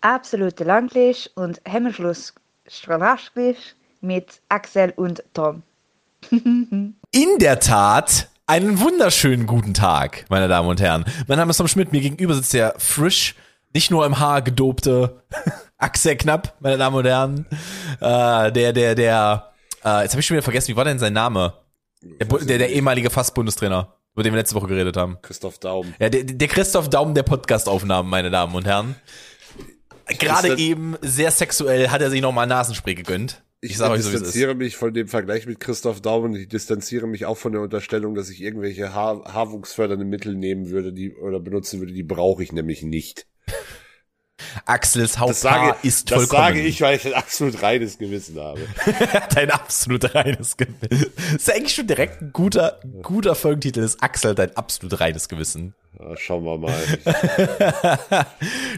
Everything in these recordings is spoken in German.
absolute Langlich und Hemmschluss mit Axel und Tom. In der Tat, einen wunderschönen guten Tag, meine Damen und Herren. Mein Name ist Tom Schmidt, mir gegenüber sitzt der frisch, nicht nur im Haar gedobte Axel Knapp, meine Damen und Herren. Äh, der, der, der, äh, jetzt habe ich schon wieder vergessen, wie war denn sein Name? Der, der, der ehemalige Fast-Bundestrainer, über den wir letzte Woche geredet haben. Christoph Daum. Ja, der, der Christoph Daum der Podcastaufnahmen, meine Damen und Herren. Gerade eben sehr sexuell hat er sich nochmal Nasenspray gegönnt. Ich, Ich, distanziere mich von dem Vergleich mit Christoph Daum und ich distanziere mich auch von der Unterstellung, dass ich irgendwelche Haar, haarwuchsfördernde Mittel nehmen würde, die oder benutzen würde, die brauche ich nämlich nicht. Axels Das Haupthaar ist das vollkommen. sage ich, weil ich ein absolut reines Gewissen habe. dein absolut reines Gewissen. Das ist eigentlich schon direkt ein guter, guter Folgentitel ist Axel, dein absolut reines Gewissen. Ja, schauen wir mal.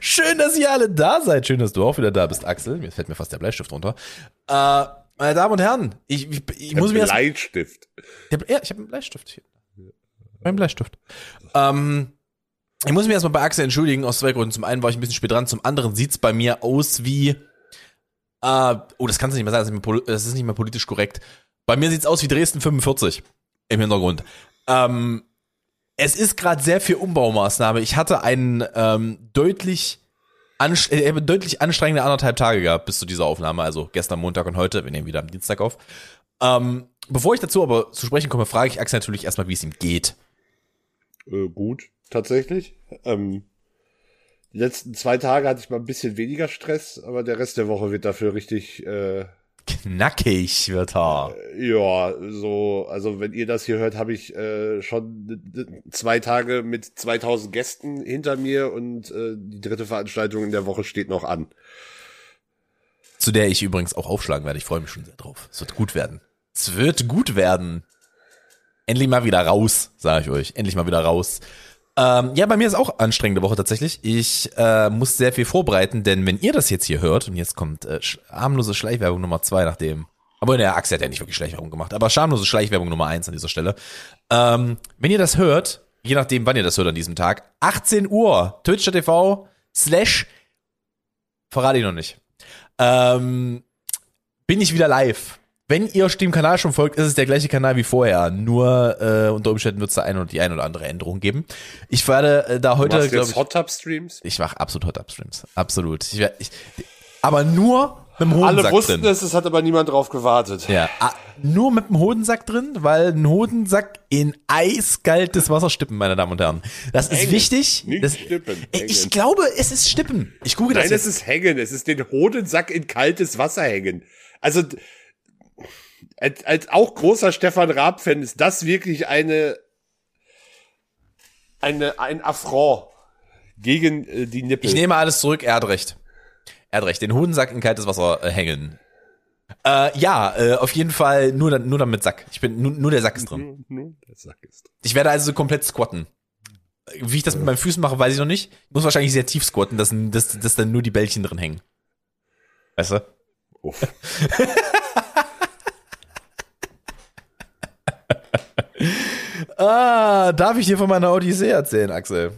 Schön, dass ihr alle da seid. Schön, dass du auch wieder da bist, Axel. Mir fällt mir fast der Bleistift runter. Äh, meine Damen und Herren, ich, ich, ich muss mir erst Bleistift. Ich hab, ja, ich habe einen Bleistift hier. Mein Bleistift. Ähm, ich muss mich erstmal bei Axel entschuldigen, aus zwei Gründen. Zum einen war ich ein bisschen spät dran, zum anderen sieht's bei mir aus wie. Äh, oh, das kannst du nicht mehr sagen, das ist, nicht mehr, politisch korrekt. Bei mir sieht's aus wie Dresden 45 im Hintergrund. Ähm, es ist gerade sehr viel Umbaumaßnahme. Ich hatte einen ähm, deutlich, anst äh, habe deutlich anstrengende anderthalb Tage gehabt bis zu dieser Aufnahme. Also gestern Montag und heute. Wir nehmen wieder am Dienstag auf. Ähm, bevor ich dazu aber zu sprechen komme, frage ich Axel natürlich erstmal, wie es ihm geht. Äh, gut, tatsächlich. Ähm, die letzten zwei Tage hatte ich mal ein bisschen weniger Stress, aber der Rest der Woche wird dafür richtig, äh, Knackig wird er. ja, so, also wenn ihr das hier hört, habe ich äh, schon zwei Tage mit 2000 Gästen hinter mir und äh, die dritte Veranstaltung in der Woche steht noch an. Zu der ich übrigens auch aufschlagen werde. Ich freue mich schon sehr drauf. Es wird gut werden. Es wird gut werden. Endlich mal wieder raus, sage ich euch. Endlich mal wieder raus. Ähm, ja, bei mir ist auch anstrengende Woche tatsächlich. Ich äh, muss sehr viel vorbereiten, denn wenn ihr das jetzt hier hört, und jetzt kommt äh, sch- harmlose Schleichwerbung Nummer zwei nach dem. Aber der Axel hat ja nicht wirklich Schleichwerbung gemacht, aber schamlose Schleichwerbung Nummer eins an dieser Stelle. Ähm, wenn ihr das hört, je nachdem, wann ihr das hört an diesem Tag, 18 Uhr, twitch.tv slash verrate ich noch nicht. Ähm, bin ich wieder live. Wenn ihr dem Kanal schon folgt, ist es der gleiche Kanal wie vorher. Nur äh, unter Umständen wird es da ein oder die ein oder andere Änderung geben. Ich werde äh, da Du heute, machst jetzt ich, Hot Tub Streams? ich mache absolut Hot Upstreams. Absolut. Ich, werd- ich, aber nur mit dem Alle Hodensack wussten drin. es, es hat aber niemand drauf gewartet. Ja, nur mit dem Hodensack drin, weil ein Hodensack in eiskaltes Wasser stippen, meine Damen und Herren. Das ist Hängen. wichtig. Nicht das, stippen, Ich hängen. glaube, es ist stippen. Ich gucke das Nein, es ist hängen. Es ist den Hodensack in kaltes Wasser hängen. Also, als, als auch großer Stefan Raab-Fan ist das wirklich eine, eine, ein Affront gegen äh, die Nippel. Ich nehme alles zurück, er hat recht. Er hat recht, den Hodensack in kaltes Wasser äh, hängen. Äh, ja, äh, auf jeden Fall nur, dann- nur dann mit Sack. Ich bin, nur, nur der Sack ist drin. Nur- der Sack ist. Ich werde also komplett squatten. Wie ich das mit meinen Füßen mache, weiß ich noch nicht. Ich muss wahrscheinlich sehr tief squatten, dass, dass, dass dann nur die Bällchen drin hängen. Weißt du? Uff. Ah, darf ich dir von meiner Odyssee erzählen, Axel?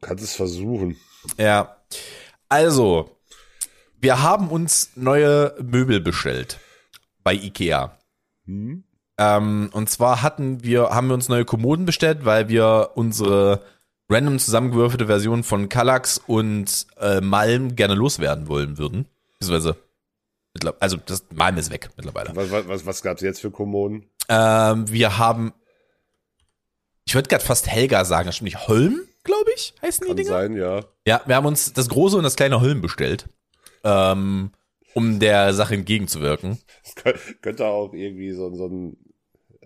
Kannst es versuchen. Ja. Also, wir haben uns neue Möbel bestellt bei Ikea. Hm? Ähm, und zwar hatten wir, haben wir uns neue Kommoden bestellt, weil wir unsere random zusammengewürfelte Version von Kallax und äh, Malm gerne loswerden wollen würden. Beziehungsweise, also das Malm ist weg mittlerweile. Was, was, was, was gab's jetzt für Kommoden? Ähm, wir haben, ich würde gerade fast Helga sagen, das stimmt nicht, Holm, glaube ich, heißen die Kann Dinger? sein, ja. Ja, wir haben uns das große und das kleine Holm bestellt, ähm, um der Sache entgegenzuwirken. Das kö- könnte auch irgendwie so, so ein,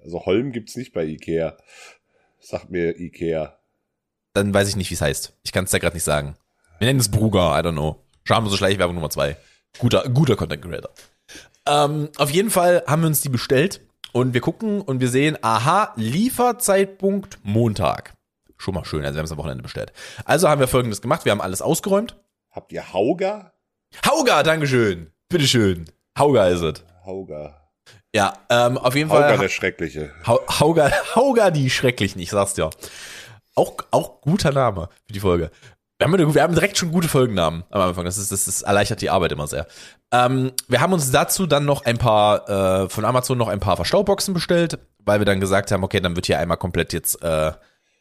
also Holm gibt's nicht bei Ikea. Sagt mir Ikea. Dann weiß ich nicht, wie es heißt. Ich kann es da gerade nicht sagen. Wir nennen es Bruger, I don't know. Schamlose Schleichwerbung Nummer zwei. Guter, guter Content Creator. Ähm, auf jeden Fall haben wir uns die bestellt und wir gucken und wir sehen, aha, Lieferzeitpunkt Montag. Schon mal schön, also wir haben es am Wochenende bestellt. Also haben wir folgendes gemacht, wir haben alles ausgeräumt. Habt ihr Hauga? Hauga, Dankeschön. Bitteschön. Hauga ist es. Hauga. Ja, ähm, auf jeden Hauga Fall. der Schreckliche. Hau, Hauga, Hauga die Schrecklichen, ich sag's dir. Auch, auch guter Name für die Folge. Wir haben, wir haben direkt schon gute Folgennamen am Anfang. Das, ist, das, das erleichtert die Arbeit immer sehr. Ähm, wir haben uns dazu dann noch ein paar, äh, von Amazon noch ein paar Verstauboxen bestellt, weil wir dann gesagt haben, okay, dann wird hier einmal komplett jetzt äh,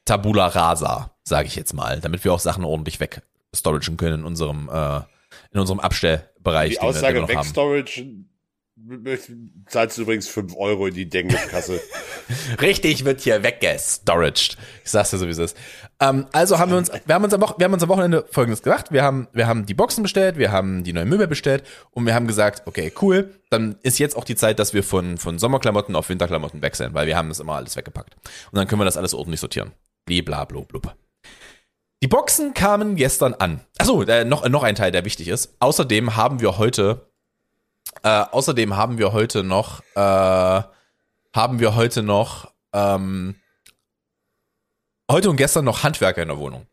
Tabula Rasa, sage ich jetzt mal, damit wir auch Sachen ordentlich wegstorigen können in unstellbereich, äh, in unserem Abstellbereich. Die Aussage noch haben. Wegstorage zahlst du übrigens 5 Euro in die Denglischkasse. Richtig wird hier weggestoraged. Ich sag's dir so, wie es ist. Ähm, also haben wir uns, wir haben uns, am wir haben uns am Wochenende Folgendes gemacht. Wir haben, wir haben die Boxen bestellt, wir haben die neuen Möbel bestellt und wir haben gesagt, okay, cool, dann ist jetzt auch die Zeit, dass wir von, von Sommerklamotten auf Winterklamotten wechseln, weil wir haben das immer alles weggepackt. Und dann können wir das alles ordentlich sortieren. Blibla, blub. Die Boxen kamen gestern an. Achso, äh, noch, noch ein Teil, der wichtig ist. Außerdem haben wir heute, äh, außerdem haben wir heute noch, äh, haben wir heute noch, ähm, heute und gestern noch Handwerker in der Wohnung.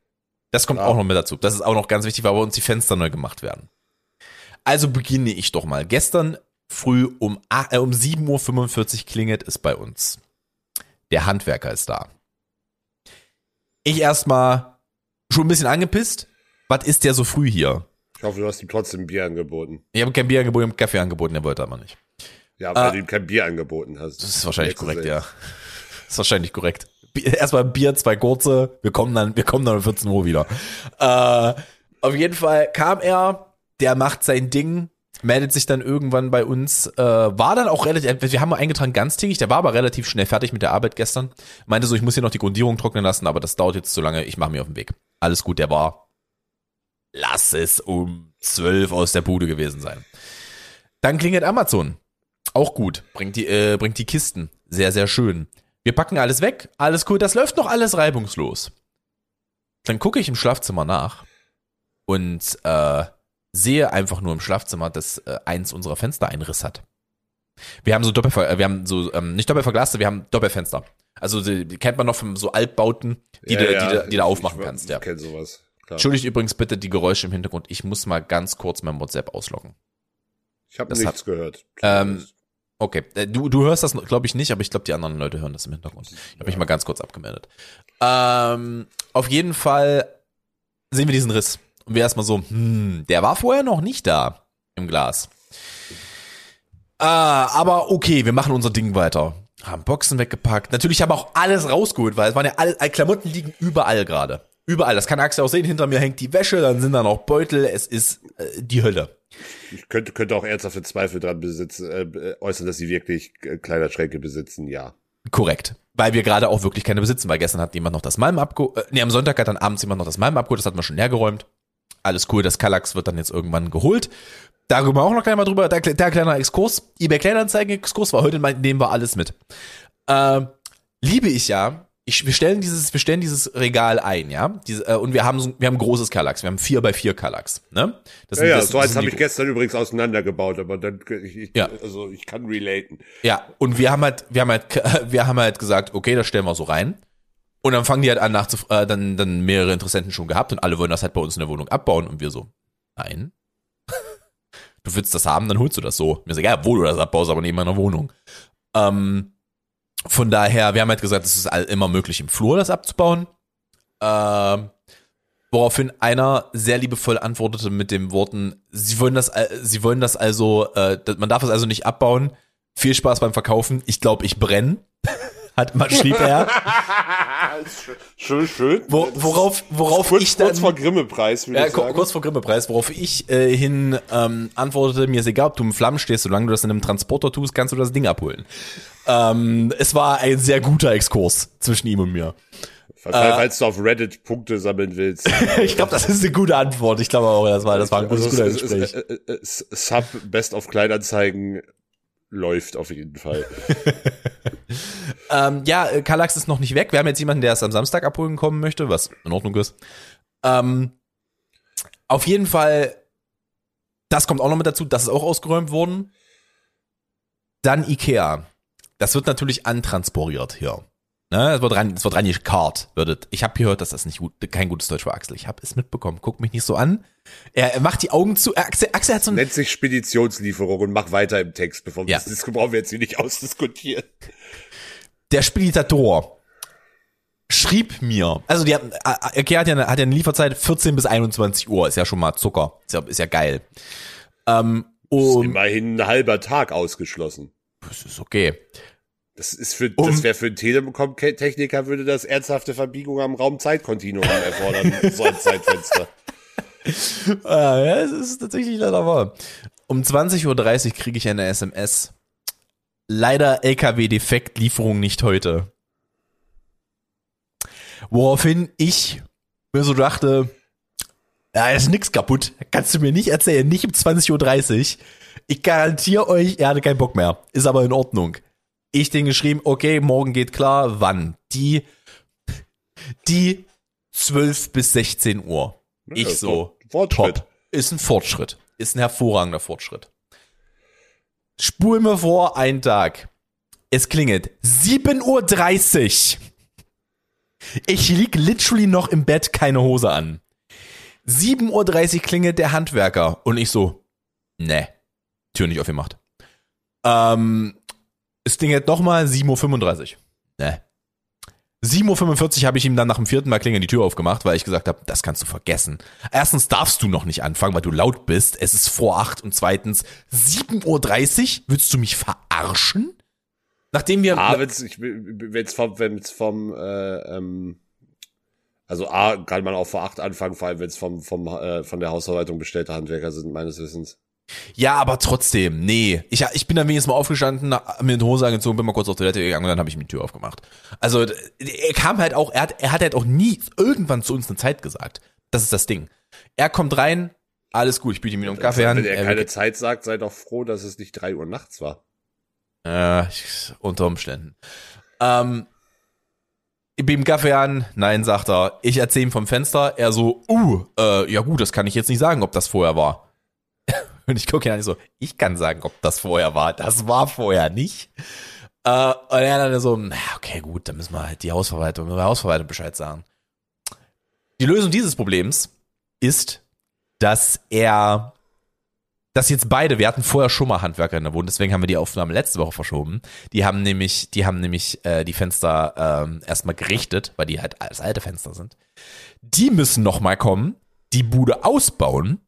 Das kommt Ah. auch noch mit dazu. Das ist auch noch ganz wichtig, weil bei uns die Fenster neu gemacht werden. Also beginne ich doch mal. Gestern früh um, äh, um 7.45 Uhr klingelt es bei uns. Der Handwerker ist da. Ich erstmal schon ein bisschen angepisst. Was ist der so früh hier? Ich hoffe, du hast ihm trotzdem Bier angeboten. Ich habe kein Bier angeboten, ich habe Kaffee angeboten, der wollte aber nicht. Ja, weil Ah. du ihm kein Bier angeboten hast. Das ist wahrscheinlich korrekt, ja. Das ist wahrscheinlich korrekt. Erstmal Bier, zwei kurze, wir kommen dann, wir kommen dann um 14 Uhr wieder. Äh, auf jeden Fall kam er, der macht sein Ding, meldet sich dann irgendwann bei uns, äh, war dann auch relativ, wir haben mal eingetragen ganztägig, der war aber relativ schnell fertig mit der Arbeit gestern. Meinte so, ich muss hier noch die Grundierung trocknen lassen, aber das dauert jetzt zu lange, ich mache mir auf den Weg. Alles gut, der war, lass es um 12 aus der Bude gewesen sein. Dann klingelt Amazon. Auch gut. Bringt die, äh, bringt die Kisten. Sehr, sehr schön. Wir packen alles weg. Alles cool. Das läuft noch alles reibungslos. Dann gucke ich im Schlafzimmer nach und äh, sehe einfach nur im Schlafzimmer, dass äh, eins unserer Fenster einen Riss hat. Wir haben so Doppelver äh, wir haben so ähm, nicht doppelverglaste, wir haben Doppelfenster. Also die, die kennt man noch von so Altbauten, die, Ja, du, ja, die, du, die du ich- aufmachen ich, kannst. Ich Ja. kenn sowas. Klar. Entschuldigt übrigens bitte die Geräusche im Hintergrund. Ich muss mal ganz kurz mein WhatsApp ausloggen. Ich habe das nichts gehört. Ähm, Okay, äh, du, du hörst das, glaube ich, nicht, aber ich glaube, die anderen Leute hören das im Hintergrund. Ich habe mich mal ganz kurz abgemeldet. Ähm, auf jeden Fall sehen wir diesen Riss. Und wir erstmal so, hm, der war vorher noch nicht da im Glas. Ah, aber okay, wir machen unser Ding weiter. Haben Boxen weggepackt. Natürlich haben wir auch alles rausgeholt, weil es waren ja alle Klamotten liegen überall gerade. Überall. Das kann Axel auch sehen. Hinter mir hängt die Wäsche, dann sind da noch Beutel. Es ist äh, die Hölle. Ich könnte, könnte auch ernsthafte Zweifel dran besitzen, äh, äußern, dass sie wirklich äh, Kleiderschränke besitzen, ja. Korrekt. Weil wir gerade auch wirklich keine besitzen, weil gestern hat jemand noch das Malm abgeholt. Äh, nee, am Sonntag hat dann abends jemand noch das Malm abgeholt, das hatten wir schon leergeräumt. Alles cool, das Kallax wird dann jetzt irgendwann geholt. Darüber auch noch gleich mal drüber, der, der kleiner Exkurs. eBay Kleinanzeigen-Exkurs war heute, mein- nehmen wir alles mit. Äh, liebe ich ja. Ich, wir stellen dieses, wir stellen dieses Regal ein, ja. Diese, äh, und wir haben, so, wir haben ein großes Kallax. Wir haben vier bei vier Kallax, ne? Das Ja, sind- ja, das- so das eins habe ich gestern übrigens auseinandergebaut, aber dann, ich, Ja. also ich kann relaten. Ja, und wir haben halt, wir haben halt, wir haben halt gesagt, okay, das stellen wir so rein. Und dann fangen die halt an, nachzuf äh, dann, dann mehrere Interessenten schon gehabt und alle wollen das halt bei uns in der Wohnung abbauen und wir so, nein. du willst das haben, dann holst du das so. Mir ist egal, wo du das abbaust, aber nicht in meiner Wohnung. Ähm, von daher, wir haben halt gesagt, es ist immer möglich, im Flur das abzubauen. Ähm, woraufhin einer sehr liebevoll antwortete mit den Worten, sie wollen das, sie wollen das also, äh, man darf es also nicht abbauen. Viel Spaß beim Verkaufen. Ich glaube, ich brenne. Hat, man schrieb er. schön, schön. Wo, worauf, worauf kurz, ich dann, kurz vor Grimme-Preis, ja, sagen. kurz vor Grimme-Preis, worauf ich äh, hin ähm, antwortete, mir ist egal, ob du im Flammen stehst, solange du das in einem Transporter tust, kannst du das Ding abholen. Ähm, es war ein sehr guter Exkurs zwischen ihm und mir. Falls, falls du auf Reddit Punkte sammeln willst. Ich glaube, das ist eine gute Antwort. Ich glaube auch, das war, das war ein gutes, Also, guter es- es- Gespräch. es- es- es- Sub Best of Kleinanzeigen läuft auf jeden Fall. Ähm, ja, äh, Kallax ist noch nicht weg. Wir haben jetzt jemanden, der es am Samstag abholen kommen möchte, was in Ordnung ist. Ähm, auf jeden Fall, das kommt auch noch mit dazu, das ist auch ausgeräumt worden. Dann Ikea. Das wird natürlich antransporiert hier. Ne, es wird rein, es wird rein gekarrt. Wird, ich habe gehört, dass das nicht gut, kein gutes Deutsch war, Axel. Ich habe es mitbekommen. Guck mich nicht so an. Er, er macht die Augen zu. Axel, Axel hat so ein, Nennt sich Speditionslieferung und mach weiter im Text, bevor wir Ja. das brauchen wir jetzt hier nicht ausdiskutieren. der Speditator schrieb mir, also die haben, äh, Ikea hat ja, eine, hat ja eine Lieferzeit 14 bis 21 Uhr, ist ja schon mal Zucker, ist ja, ist ja geil. Ähm, Ist und immerhin ein halber Tag ausgeschlossen. das ist okay. Das ist für, Um- das wäre für einen Telekom-Techniker würde das ernsthafte Verbiegung am Raum-Zeitkontinuum erfordern, so ein Zeitfenster. Ah, ja, es ist tatsächlich leider wahr. Um 20.30 Uhr kriege ich eine SMS. Leider LKW-Defekt, Lieferung nicht heute. Woraufhin ich mir so dachte, ja, ist nix kaputt. Kannst du mir nicht erzählen, nicht um 20.30 Uhr. Ich garantiere euch, er hatte keinen Bock mehr. Ist aber in Ordnung. Ich den geschrieben, okay, morgen geht klar. Wann? Die, die 12 bis 16 Uhr. Ja, Ich so, top. Ist ein Fortschritt. Ist ein hervorragender Fortschritt. Spul mir vor, ein Tag. Es klingelt 7.30 Uhr. Ich lieg literally noch im Bett, keine Hose an. 7.30 Uhr klingelt der Handwerker und ich so, ne, Tür nicht aufgemacht. Ähm, es klingelt nochmal 7.35 Uhr. Ne. 7.45 Uhr habe ich ihm dann nach dem vierten Mal klingeln die Tür aufgemacht, weil ich gesagt habe, das kannst du vergessen. Erstens darfst du noch nicht anfangen, weil du laut bist. Es ist vor acht und zweitens 7.30 Uhr? Willst du mich verarschen? Nachdem wir... A, wenn's, ich, wenn's vom, wenn's vom, äh, ähm, also A, kann man auch vor acht anfangen, vor allem wenn es vom, vom, äh, von der Hausverwaltung bestellte Handwerker sind, meines Wissens. Ja, aber trotzdem, nee. Ich, ich bin dann wenigstens mal aufgestanden, mir eine Hose angezogen, bin mal kurz auf Toilette gegangen und dann habe ich mir die Tür aufgemacht. Also er kam halt auch, er hat, er hat halt auch nie irgendwann zu uns eine Zeit gesagt. Das ist das Ding. Er kommt rein, alles gut, ich biete ihm noch einen Kaffee an. Wenn er er- keine Zeit sagt, sei doch froh, dass es nicht drei Uhr nachts war. Äh, unter Umständen. Ähm, ich biete ihm Kaffee an, nein, sagt er. Ich erzähle ihm vom Fenster, er so, uh, äh, ja gut, das kann ich jetzt nicht sagen, ob das vorher war. Und ich gucke ihn an, ich so, ich kann sagen, ob das vorher war. Das war vorher nicht. Äh, und er dann so, na, okay, gut, dann müssen wir halt die Hausverwaltung, der Hausverwaltung Bescheid sagen. Die Lösung dieses Problems ist, dass er, dass jetzt beide, wir hatten vorher schon mal Handwerker in der Wohnung, deswegen haben wir die Aufnahme letzte Woche verschoben. Die haben nämlich, die haben nämlich äh, die Fenster ähm, erstmal gerichtet, weil die halt als alte Fenster sind. Die müssen nochmal kommen, die Bude ausbauen.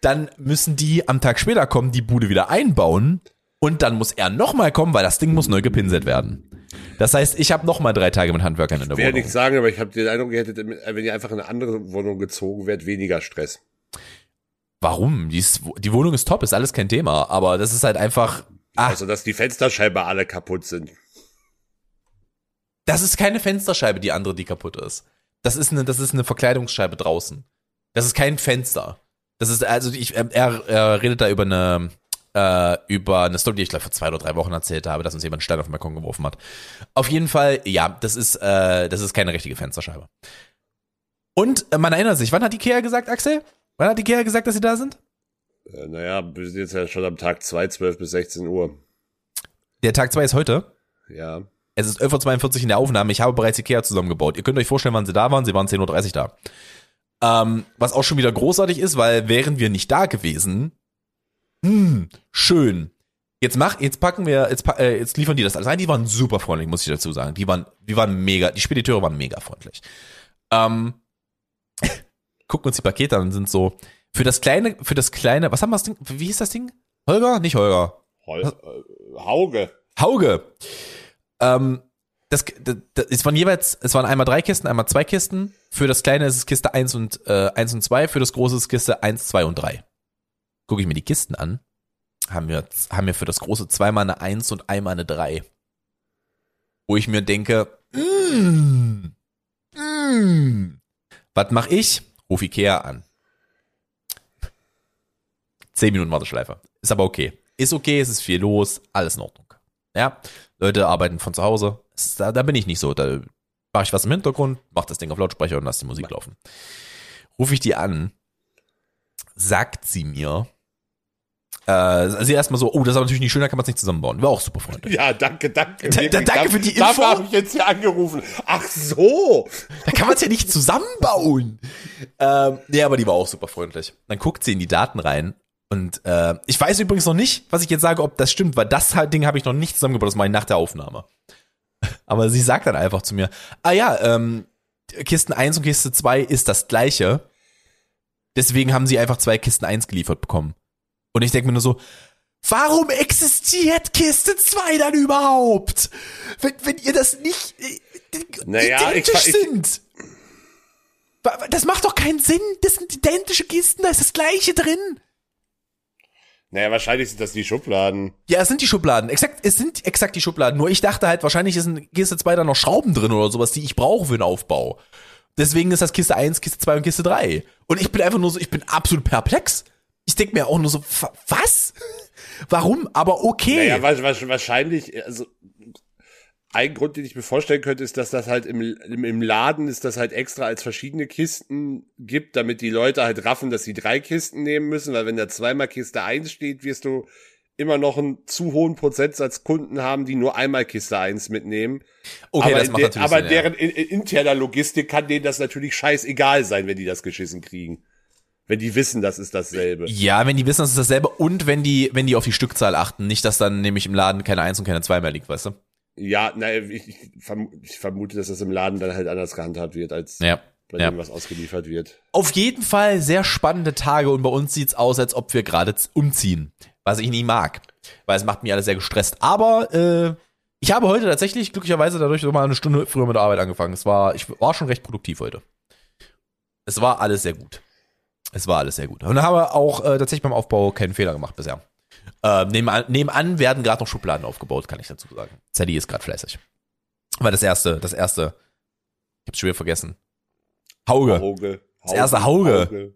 Dann müssen die am Tag später kommen, die Bude wieder einbauen. Und dann muss er nochmal kommen, weil das Ding muss neu gepinselt werden. Das heißt, ich habe nochmal drei Tage mit Handwerkern in der Ich will ja Wohnung. nichts sagen, aber ich habe den Eindruck, ihr hättet, wenn ihr einfach in eine andere Wohnung gezogen wärt, weniger Stress. Warum? Die, ist, die Wohnung ist top, ist alles kein Thema. Aber das ist halt einfach. Ah, Also, dass die Fensterscheibe alle kaputt sind. das ist keine Fensterscheibe, die andere, die kaputt ist. Das ist eine, das ist eine Verkleidungsscheibe draußen. Das ist kein Fenster. Das ist, also ich, er, er redet da über eine, äh, über eine Story, die ich glaube vor zwei oder drei Wochen erzählt habe, dass uns jemand einen Stein auf den Balkon geworfen hat. Auf jeden Fall, ja, das ist, äh, das ist keine richtige Fensterscheibe. Und äh, man erinnert sich, wann hat Ikea gesagt, Axel? Wann hat Ikea gesagt, dass sie da sind? Äh, naja, wir sind jetzt ja schon am Tag 2, 12 bis 16 Uhr. Der Tag 2 ist heute. Ja. Es ist 11.42 Uhr in der Aufnahme. Ich habe bereits Ikea zusammengebaut. Ihr könnt euch vorstellen, wann sie da waren. Sie waren 10.30 Uhr da. Ähm, was auch schon wieder großartig ist, weil wären wir nicht da gewesen, hm, schön. Jetzt mach, jetzt packen wir, jetzt, äh, jetzt liefern die das alles ein. Die waren super freundlich, muss ich dazu sagen. Die waren, die waren mega, die Spediteure waren mega freundlich. Ähm, gucken uns die Pakete an und sind so, für das kleine, für das kleine, was haben wir das Ding, wie hieß das Ding? Holger? Nicht Holger. Hol äh, Hauge. Hauge. Ähm, das, das, das, es waren jeweils, es waren einmal drei Kisten, einmal zwei Kisten. Für das kleine ist es Kiste 1 und, äh, 1 und 2, für das große ist Kiste 1, 2 und 3. Gucke ich mir die Kisten an, haben wir, haben wir für das große zweimal eine 1 und einmal eine 3. Wo ich mir denke, mm, mm, was mach ich? Ruf Ikea an. 10 Minuten Warteschleife. Ist aber okay. Ist okay, es ist viel los, alles in Ordnung. Ja, Leute arbeiten von zu Hause. Da, da bin ich nicht so. Da mache ich was im Hintergrund, mach das Ding auf Lautsprecher und lass die Musik laufen. Rufe ich die an, sagt sie mir, äh, sie erstmal so, oh, das ist aber natürlich nicht schön, da kann man es nicht zusammenbauen. War auch super freundlich. Ja, danke, danke. Da- da- danke für die Info. Dafür habe ich jetzt hier angerufen. Ach so. Da kann man es ja nicht zusammenbauen. Ähm, nee, aber die war auch super freundlich. Dann guckt sie in die Daten rein und äh, ich weiß übrigens noch nicht, was ich jetzt sage, ob das stimmt, weil das halt Ding habe ich noch nicht zusammengebaut, das mache ich nach der Aufnahme. Aber sie sagt dann einfach zu mir, ah ja, ähm, Kisten 1 und Kiste 2 ist das gleiche. Deswegen haben sie einfach zwei Kisten 1 geliefert bekommen. Und ich denke mir nur so, warum existiert Kiste 2 dann überhaupt? Wenn, wenn ihr das nicht äh, Naja, ich- identisch ich- sind. Wa- wa- Das macht doch keinen Sinn. Das sind identische Kisten, da ist das gleiche drin. Naja, wahrscheinlich sind das die Schubladen. Ja, es sind die Schubladen. Exakt, es sind exakt die Schubladen. Nur ich dachte halt, wahrscheinlich ist in Kiste 2 da noch Schrauben drin oder sowas, die ich brauche für den Aufbau. Deswegen ist das Kiste 1, Kiste 2 und Kiste 3. Und ich bin einfach nur so, ich bin absolut perplex. Ich denke mir auch nur so, wa- was? Warum? Aber okay. Naja, wa- wa- wahrscheinlich, also ein Grund, den ich mir vorstellen könnte, ist, dass das halt im, im, im Laden ist, das halt extra als verschiedene Kisten gibt, damit die Leute halt raffen, dass sie drei Kisten nehmen müssen, weil wenn da zweimal Kiste 1 steht, wirst du immer noch einen zu hohen Prozentsatz Kunden haben, die nur einmal Kiste 1 mitnehmen. okay, aber das macht der- natürlich aber Sinn, ja. deren in, in interner Logistik kann denen das natürlich scheißegal sein, wenn die das geschissen kriegen. Wenn die wissen, das ist dasselbe. Ja, wenn die wissen, das ist dasselbe und wenn die, wenn die auf die Stückzahl achten, nicht, dass dann nämlich im Laden keine 1 und keine 2 mehr liegt, weißt du? Ja, na, ich, ich, verm ich vermute, dass das im Laden dann halt anders gehandhabt wird, als Ja. bei ja. dem, was ausgeliefert wird. Auf jeden Fall sehr spannende Tage und bei uns sieht's aus, als ob wir gerade umziehen. Was ich nie mag. Weil es macht mich alles sehr gestresst. Aber äh, ich habe heute tatsächlich glücklicherweise dadurch noch mal eine Stunde früher mit der Arbeit angefangen. Es war, ich war schon recht produktiv heute. Es war alles sehr gut. Es war alles sehr gut. Und habe auch äh, tatsächlich beim Aufbau keinen Fehler gemacht bisher. Äh, nebenan, nebenan werden gerade noch Schubladen aufgebaut, kann ich dazu sagen. Sadie ist gerade fleißig. Weil das erste, das erste, ich hab's schon wieder vergessen. Hauge. Hauge. Das erste Hauge.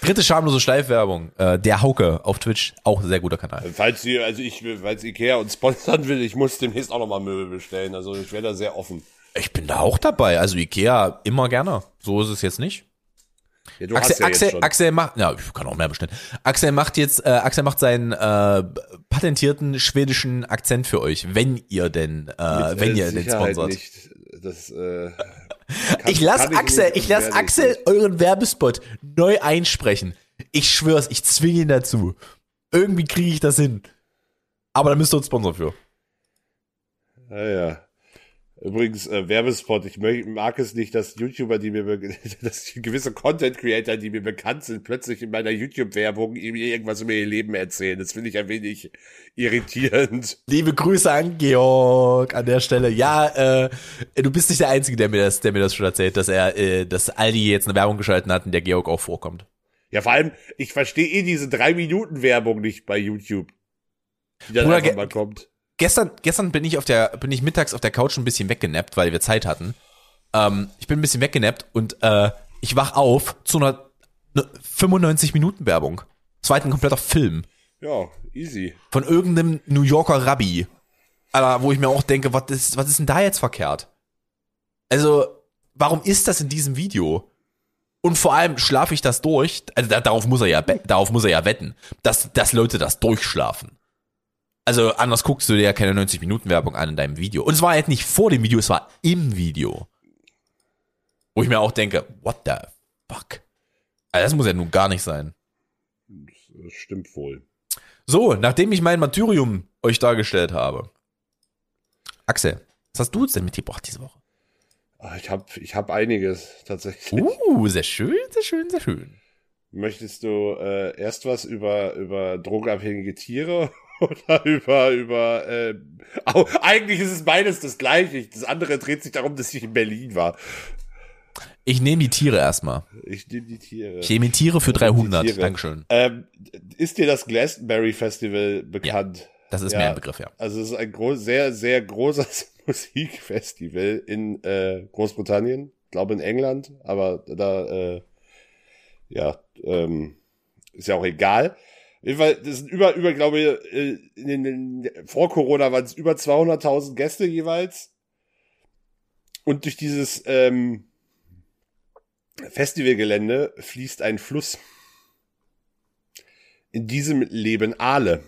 Dritte schamlose Schleifwerbung. Äh, der Hauke auf Twitch, auch ein sehr guter Kanal. Falls ihr, also ich, will- falls Ikea uns sponsern will, ich muss demnächst auch nochmal Möbel bestellen. Also ich wäre da sehr offen. Ich bin da auch dabei. Also Ikea immer gerne. So ist es jetzt nicht. Ja, du Axel, hast ja Axel. Axel macht, ja, ich kann auch mehr bestellen. Axel macht jetzt, äh, Axel macht seinen äh, patentierten schwedischen Akzent für euch, wenn ihr denn, äh, Mit, wenn äh, ihr den Sicherheit sponsort. Nicht. Das, äh, kann- ich lasse Axel, ich lasse Axel nicht. euren Werbespot neu einsprechen. Ich schwör's, ich zwinge ihn dazu. Irgendwie kriege ich das hin. Aber da müsst ihr uns Sponsor für. Ja, ja. Übrigens, äh, Werbespot, ich mag es nicht, dass YouTuber, die mir, dass gewisse Content Creator, die mir bekannt sind, plötzlich in meiner YouTube-Werbung irgendwas über ihr Leben erzählen. Das finde ich ein wenig irritierend. Liebe Grüße an Georg an der Stelle. Ja, äh, du bist nicht der Einzige, der mir das, der mir das schon erzählt, dass er, äh, dass Aldi jetzt eine Werbung geschalten hat, in der Georg auch vorkommt. Ja, vor allem, ich verstehe eh diese drei Minuten Werbung nicht bei YouTube. Die dann Bruder, einfach mal kommt. Gestern, gestern bin ich auf der, bin ich mittags auf der Couch ein bisschen weggenappt, weil wir Zeit hatten. Ähm, ich bin ein bisschen weggenappt und äh, ich wach auf zu einer, einer 95 Minuten Werbung. Ein kompletter Film Ja, easy. von irgendeinem New Yorker Rabbi. Alter, wo ich mir auch denke, was ist, was ist denn da jetzt verkehrt? Also, warum ist das in diesem Video? Und vor allem schlafe ich das durch. Also da, darauf muss er ja, darauf muss er ja wetten, dass, dass Leute das durchschlafen. Also anders guckst du dir ja keine 90 Minuten Werbung an in deinem Video. Und es war halt nicht vor dem Video, es war im Video. Wo ich mir auch denke, what the fuck? Also das muss ja nun gar nicht sein. Das stimmt wohl. So, nachdem ich mein Martyrium euch dargestellt habe. Axel, was hast du uns denn mitgebracht diese Woche? Ah, Ich habe ich hab einiges tatsächlich. Uh, sehr schön, sehr schön, sehr schön. Möchtest du äh, erst was über, über drogenabhängige Tiere oder über, über äh, au, eigentlich ist es beides das gleiche. Das andere dreht sich darum, dass ich in Berlin war. Ich nehme die Tiere erstmal. Ich nehme die Tiere. Ich nehme Tiere für Die 300. Tiere. Dankeschön. Ähm, ist dir das Glastonbury Festival bekannt? Das ist Ja. mir ein Begriff, ja. Also es ist ein groß, sehr, sehr großes Musikfestival in äh, Großbritannien, glaube in England, aber da, äh, ja, ähm, ist ja auch egal. Auf jeden Fall, das sind über, über, glaube ich, äh, in den, in, vor Corona waren es über 200.000 Gäste jeweils. Und durch dieses ähm, Festivalgelände fließt ein Fluss. In diesem leben Aale.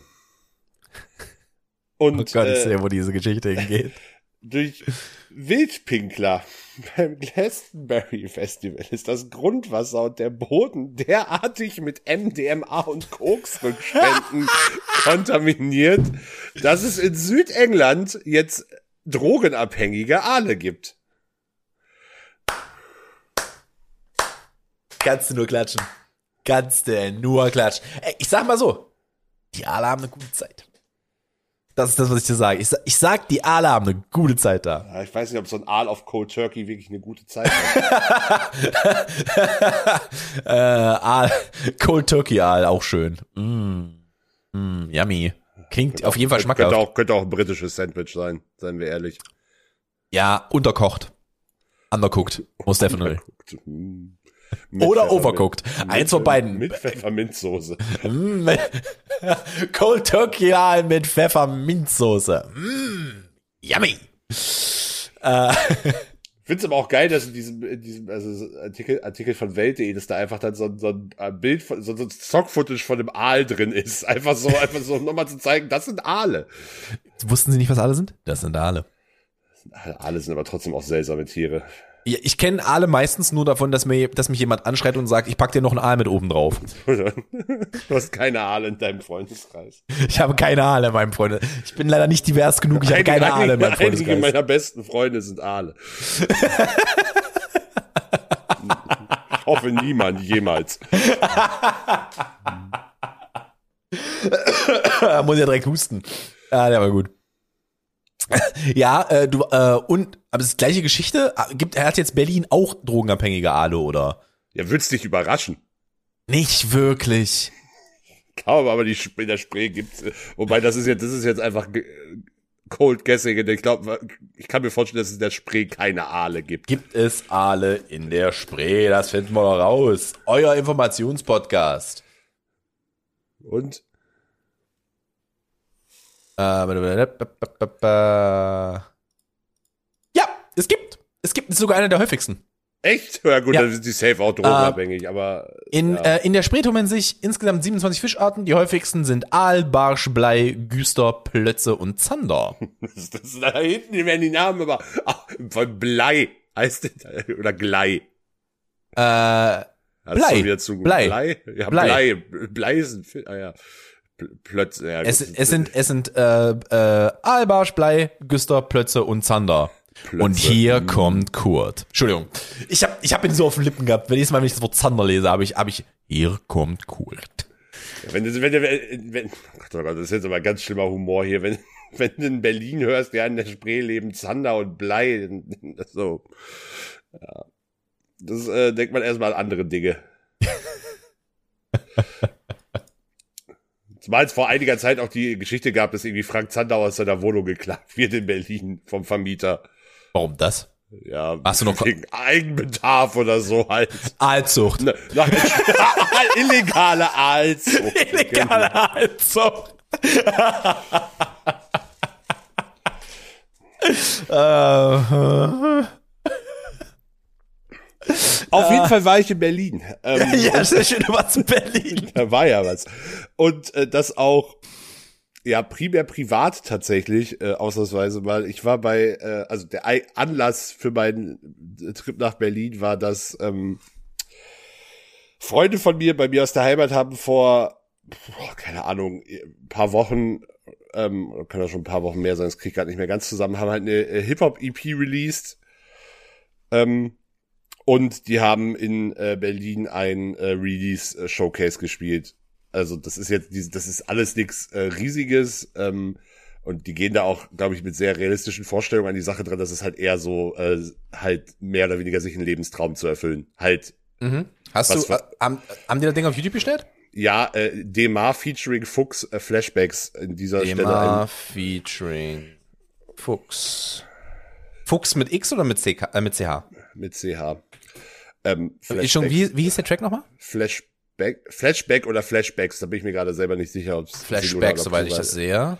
Und Oh Gott, ich äh, sehe, wo diese Geschichte hingeht. durch Wildpinkler beim Glastonbury Festival ist das Grundwasser und der Boden derartig mit MDMA und Koksrückständen kontaminiert, dass es in Südengland jetzt drogenabhängige Aale gibt. Kannst du nur klatschen. Kannst du nur klatschen. Ey, ich sag mal so, die Aale haben eine gute Zeit. Das ist das, was ich dir sage. Ich, sag- ich sag, die Aale haben eine gute Zeit da. Ja, ich weiß nicht, ob so ein Aal auf Cold Turkey wirklich eine gute Zeit hat. äh, Aal, Cold Turkey Aal, auch schön. Mm. Mm, yummy. Klingt auf jeden Fall könnte schmackhaft. auch, könnte auch ein britisches Sandwich sein, seien wir ehrlich. Ja, unterkocht. Undercooked. Most definitely. Oder overcooked. Eins von beiden. Mit Pfefferminzsoße. Mm, Cold Turkey Aal mit Pfefferminzsoße. Mm, yummy. Äh, Ich finde es aber auch geil, dass in diesem, in diesem also so Artikel, Artikel von Welt.de, dass da einfach dann so, ein- so ein äh, Bild, von, so, so ein Stock-Footage von dem Aal drin ist. Einfach so, einfach so, um nochmal zu zeigen, das sind Aale. wussten Sie nicht, was Aale sind? Das sind Aale. Aale sind aber trotzdem auch seltsame Tiere. Ich kenne Aale meistens nur davon, dass, mir, dass mich jemand anschreit und sagt, ich pack dir noch einen Aal mit oben drauf. Du hast keine Aale in deinem Freundeskreis. Ich habe keine Aale in meinem Freunde. Ich bin leider nicht divers genug, ich habe keine Aale in meinem einige Freundeskreis. meiner besten Freunde sind Aale. ich hoffe niemand jemals. Muss ja direkt husten. Ah, der war gut. ja, äh, du, äh, und, aber das ist gleiche Geschichte. Ah, Gibt, er hat jetzt Berlin auch drogenabhängige Aale, oder? Ja, würd's dich überraschen. Nicht wirklich. Glaube aber die in der Spree gibt's, äh, wobei das ist jetzt, das ist jetzt einfach ge- Cold Guessing. Ich glaube, ich kann mir vorstellen, dass es in der Spree keine Aale gibt. Gibt es Aale in der Spree? Das finden wir doch raus. Euer Informationspodcast. Und? Äh, Ja, es gibt. Es gibt ist sogar einer der häufigsten. Echt? Ja gut, Ja. dann sind die safe auch drogenabhängig, aber In, ja. äh, in der Spree tummeln sich insgesamt 27 Fischarten. Die häufigsten sind Aal, Barsch, Blei, Güster, Plötze und Zander. das, das, da hinten werden die Namen aber ach, von Blei heißt das, oder Glei. Äh, Blei. du wieder zu Blei. Blei? Ja, Blei. Blei. Blei ist ein Fi- ah ja. Pl- Plötze, ja. es, es sind, es sind äh, äh, Aal, Barsch, Blei, Güster, Plötze und Zander. Plötze. Und hier kommt Kurt. Entschuldigung. Ich hab, ich hab ihn so auf den Lippen gehabt. Wenn jedes Mal, wenn ich das Wort Zander lese, habe ich, hab ich, hier kommt Kurt. Wenn wenn du, wenn, oh Gott, oh Gott, das ist jetzt aber ganz schlimmer Humor hier, wenn, wenn du in Berlin hörst, ja, in der Spree leben Zander und Blei, das so. Ja. Das äh, denkt man erstmal an andere Dinge. Zumal es vor einiger Zeit auch die Geschichte gab, dass irgendwie Frank Zander aus seiner Wohnung geklappt wird in Berlin vom Vermieter. Warum das? Ja, Hast du noch- wegen Eigenbedarf oder so halt. Aalzucht. Ne, Nach illegale Aalzucht. Illegale Aalzucht. äh, Auf jeden Fall war ich in Berlin. Ähm, ja, sehr schön, du warst in Berlin. Da war ja was. Und äh, das auch, ja, primär privat tatsächlich, äh, ausnahmsweise, weil ich war bei, äh, also der Anlass für meinen äh, Trip nach Berlin war, dass ähm, Freunde von mir bei mir aus der Heimat haben vor, boah, keine Ahnung, ein paar Wochen, ähm, kann auch schon ein paar Wochen mehr sein, das krieg ich gerade nicht mehr ganz zusammen, haben halt eine äh, Hip-Hop-EP released. Ähm, und die haben in äh, Berlin ein äh, Release-Showcase gespielt. Also das ist jetzt, das ist alles nichts äh, Riesiges. Ähm, und die gehen da auch, glaube ich, mit sehr realistischen Vorstellungen an die Sache dran, dass es halt eher so, äh, halt mehr oder weniger sich einen Lebenstraum zu erfüllen. Halt, Mhm. Hast du, für- äh, haben, haben die das Ding auf YouTube gestellt? ja, äh, Demar featuring Fuchs äh, Flashbacks in dieser Stelle. Thema Ein, featuring Fuchs. Fuchs mit X oder mit, CK, äh, mit CH? Mit CH. Ähm, Ist schon, wie, wie hieß der Track nochmal? Flashback, Flashback oder Flashbacks, da bin ich mir gerade selber nicht sicher, ob es Flashback, soweit ich das sehe.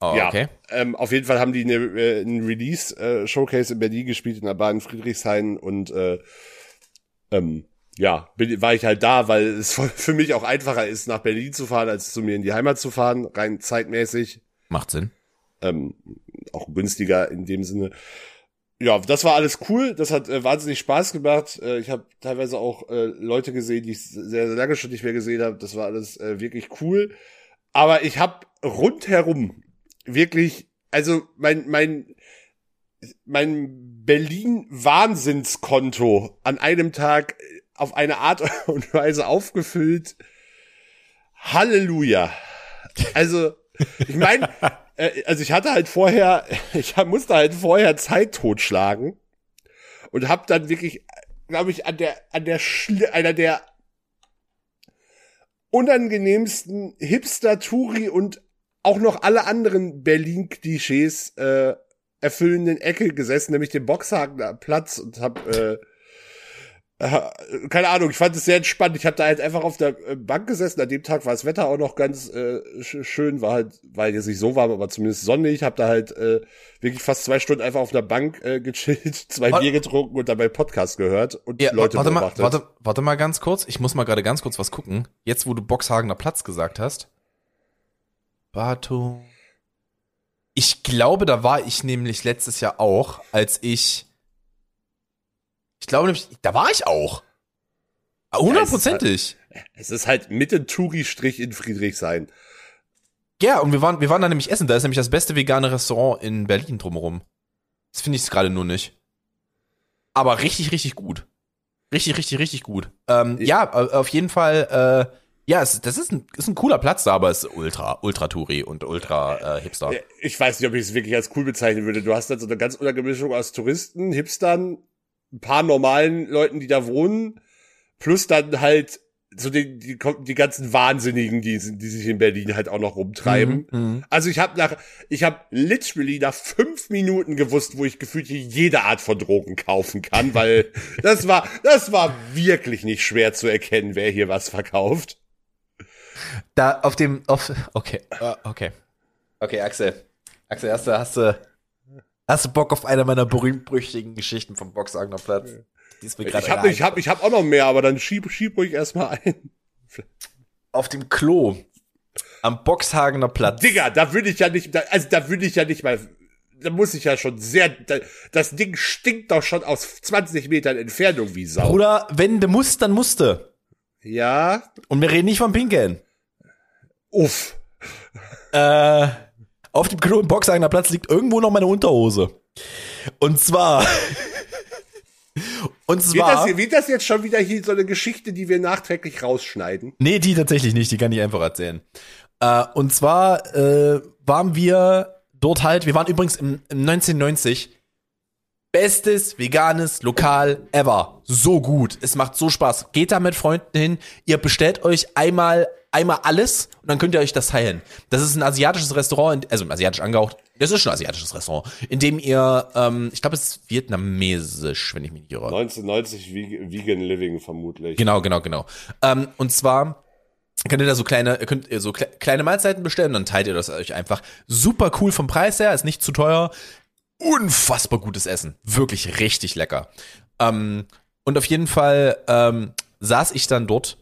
Oh, Ja, okay. ähm, auf jeden Fall haben die eine, äh, ein Release-Showcase in Berlin gespielt, in der Bahn in Friedrichshain und äh, ähm, ja, bin, war ich halt da, weil es für mich auch einfacher ist, nach Berlin zu fahren, als zu mir in die Heimat zu fahren, rein zeitmäßig. Macht Sinn. Ähm, auch günstiger in dem Sinne. Ja, das war alles cool. Das hat äh, wahnsinnig Spaß gemacht. Äh, ich habe teilweise auch äh, Leute gesehen, die ich sehr, sehr lange schon nicht mehr gesehen habe. Das war alles äh, wirklich cool. Aber ich habe rundherum wirklich also mein, mein, mein Berlin-Wahnsinnskonto an einem Tag auf eine Art und Weise aufgefüllt. Halleluja. Also, ich meine, äh, also ich hatte halt vorher, ich musste halt vorher Zeit totschlagen und hab dann wirklich, glaube ich, an der, an der, Schli einer der unangenehmsten Hipster-Touri und auch noch alle anderen Berlin-Klischees äh, erfüllenden Ecke gesessen, nämlich dem Boxhagener Platz und hab äh, äh, keine Ahnung, ich fand es sehr entspannt. Ich habe da halt einfach auf der äh, Bank gesessen. An dem Tag war das Wetter auch noch ganz äh, schön, war halt, war jetzt nicht so warm, aber zumindest sonnig. Ich habe da halt äh, wirklich fast zwei Stunden einfach auf der Bank äh, gechillt, zwei warte, Bier getrunken und dabei Podcast gehört und ja, Leute warte beobachtet. Mal, warte, warte mal ganz kurz. Ich muss mal gerade ganz kurz was gucken. Jetzt, wo du Boxhagener Platz gesagt hast. Bato. Ich glaube, da war ich nämlich letztes Jahr auch, als ich ich glaube nämlich, da war ich auch. Hundertprozentig. Ja, es, ist halt, es ist halt mitten Touri-Strich in Friedrichshain. Ja, und wir waren, wir waren da nämlich essen. Da ist nämlich das beste vegane Restaurant in Berlin drumherum. Das finde ich gerade nur nicht. Aber richtig, richtig gut. Richtig, richtig, richtig gut. Ähm, ja, auf jeden Fall, äh, ja, es, das ist ein, ist ein cooler Platz da, aber es ist ultra, ultra Touri und ultra äh, Hipster. Ich weiß nicht, ob ich es wirklich als cool bezeichnen würde. Du hast dann so eine ganz Untergemischung aus Touristen, Hipstern, ein paar normalen Leuten, die da wohnen, plus dann halt so die, die, die ganzen Wahnsinnigen, die, die sich in Berlin halt auch noch rumtreiben. Mhm, mhm. also ich habe nach, ich habe literally nach fünf Minuten gewusst, wo ich gefühlt jede Art von Drogen kaufen kann, weil das war, das war wirklich nicht schwer zu erkennen, wer hier was verkauft. Da auf dem, auf, okay, uh, okay, okay, Axel, Axel, hast du, hast du, Hast du Bock auf eine meiner berühmt-berüchtigen Geschichten vom Boxhagener Platz? Die ist mir ich habe ich hab, ich hab auch noch mehr, aber dann schieb, schieb ruhig erstmal ein. Auf dem Klo. Am Boxhagener Platz. Digga, da würde ich ja nicht, also da würde ich ja nicht mal, da muss ich ja schon sehr, das Ding stinkt doch schon aus 20 Metern Entfernung wie Sau. Oder wenn du musst, dann musste. Ja. Und wir reden nicht vom Pinkeln. Uff. Äh, auf dem Klo im Boxhagener Platz liegt irgendwo noch meine Unterhose. Und zwar. Und zwar. Wird das, wird das jetzt schon wieder hier so eine Geschichte, die wir nachträglich rausschneiden? Nee, die tatsächlich nicht, die kann ich einfach erzählen. Äh, und zwar äh, waren wir dort halt, wir waren übrigens im, im 1990 bestes veganes Lokal ever. So gut. Es macht so Spaß. Geht da mit Freunden hin. Ihr bestellt euch einmal einmal alles und dann könnt ihr euch das teilen. Das ist ein asiatisches Restaurant, also asiatisch angehaucht. Das ist schon ein asiatisches Restaurant, in dem ihr, ähm, ich glaube, es ist vietnamesisch, wenn ich mich nicht irre. 1990 Vegan Living vermutlich. Genau, genau, genau. Ähm, und zwar könnt ihr da so kleine, könnt ihr so kle kleine Mahlzeiten bestellen, dann teilt ihr das euch einfach. Super cool vom Preis her, ist nicht zu teuer. Unfassbar gutes Essen. Wirklich richtig lecker. Ähm, und auf jeden Fall ähm, saß ich dann dort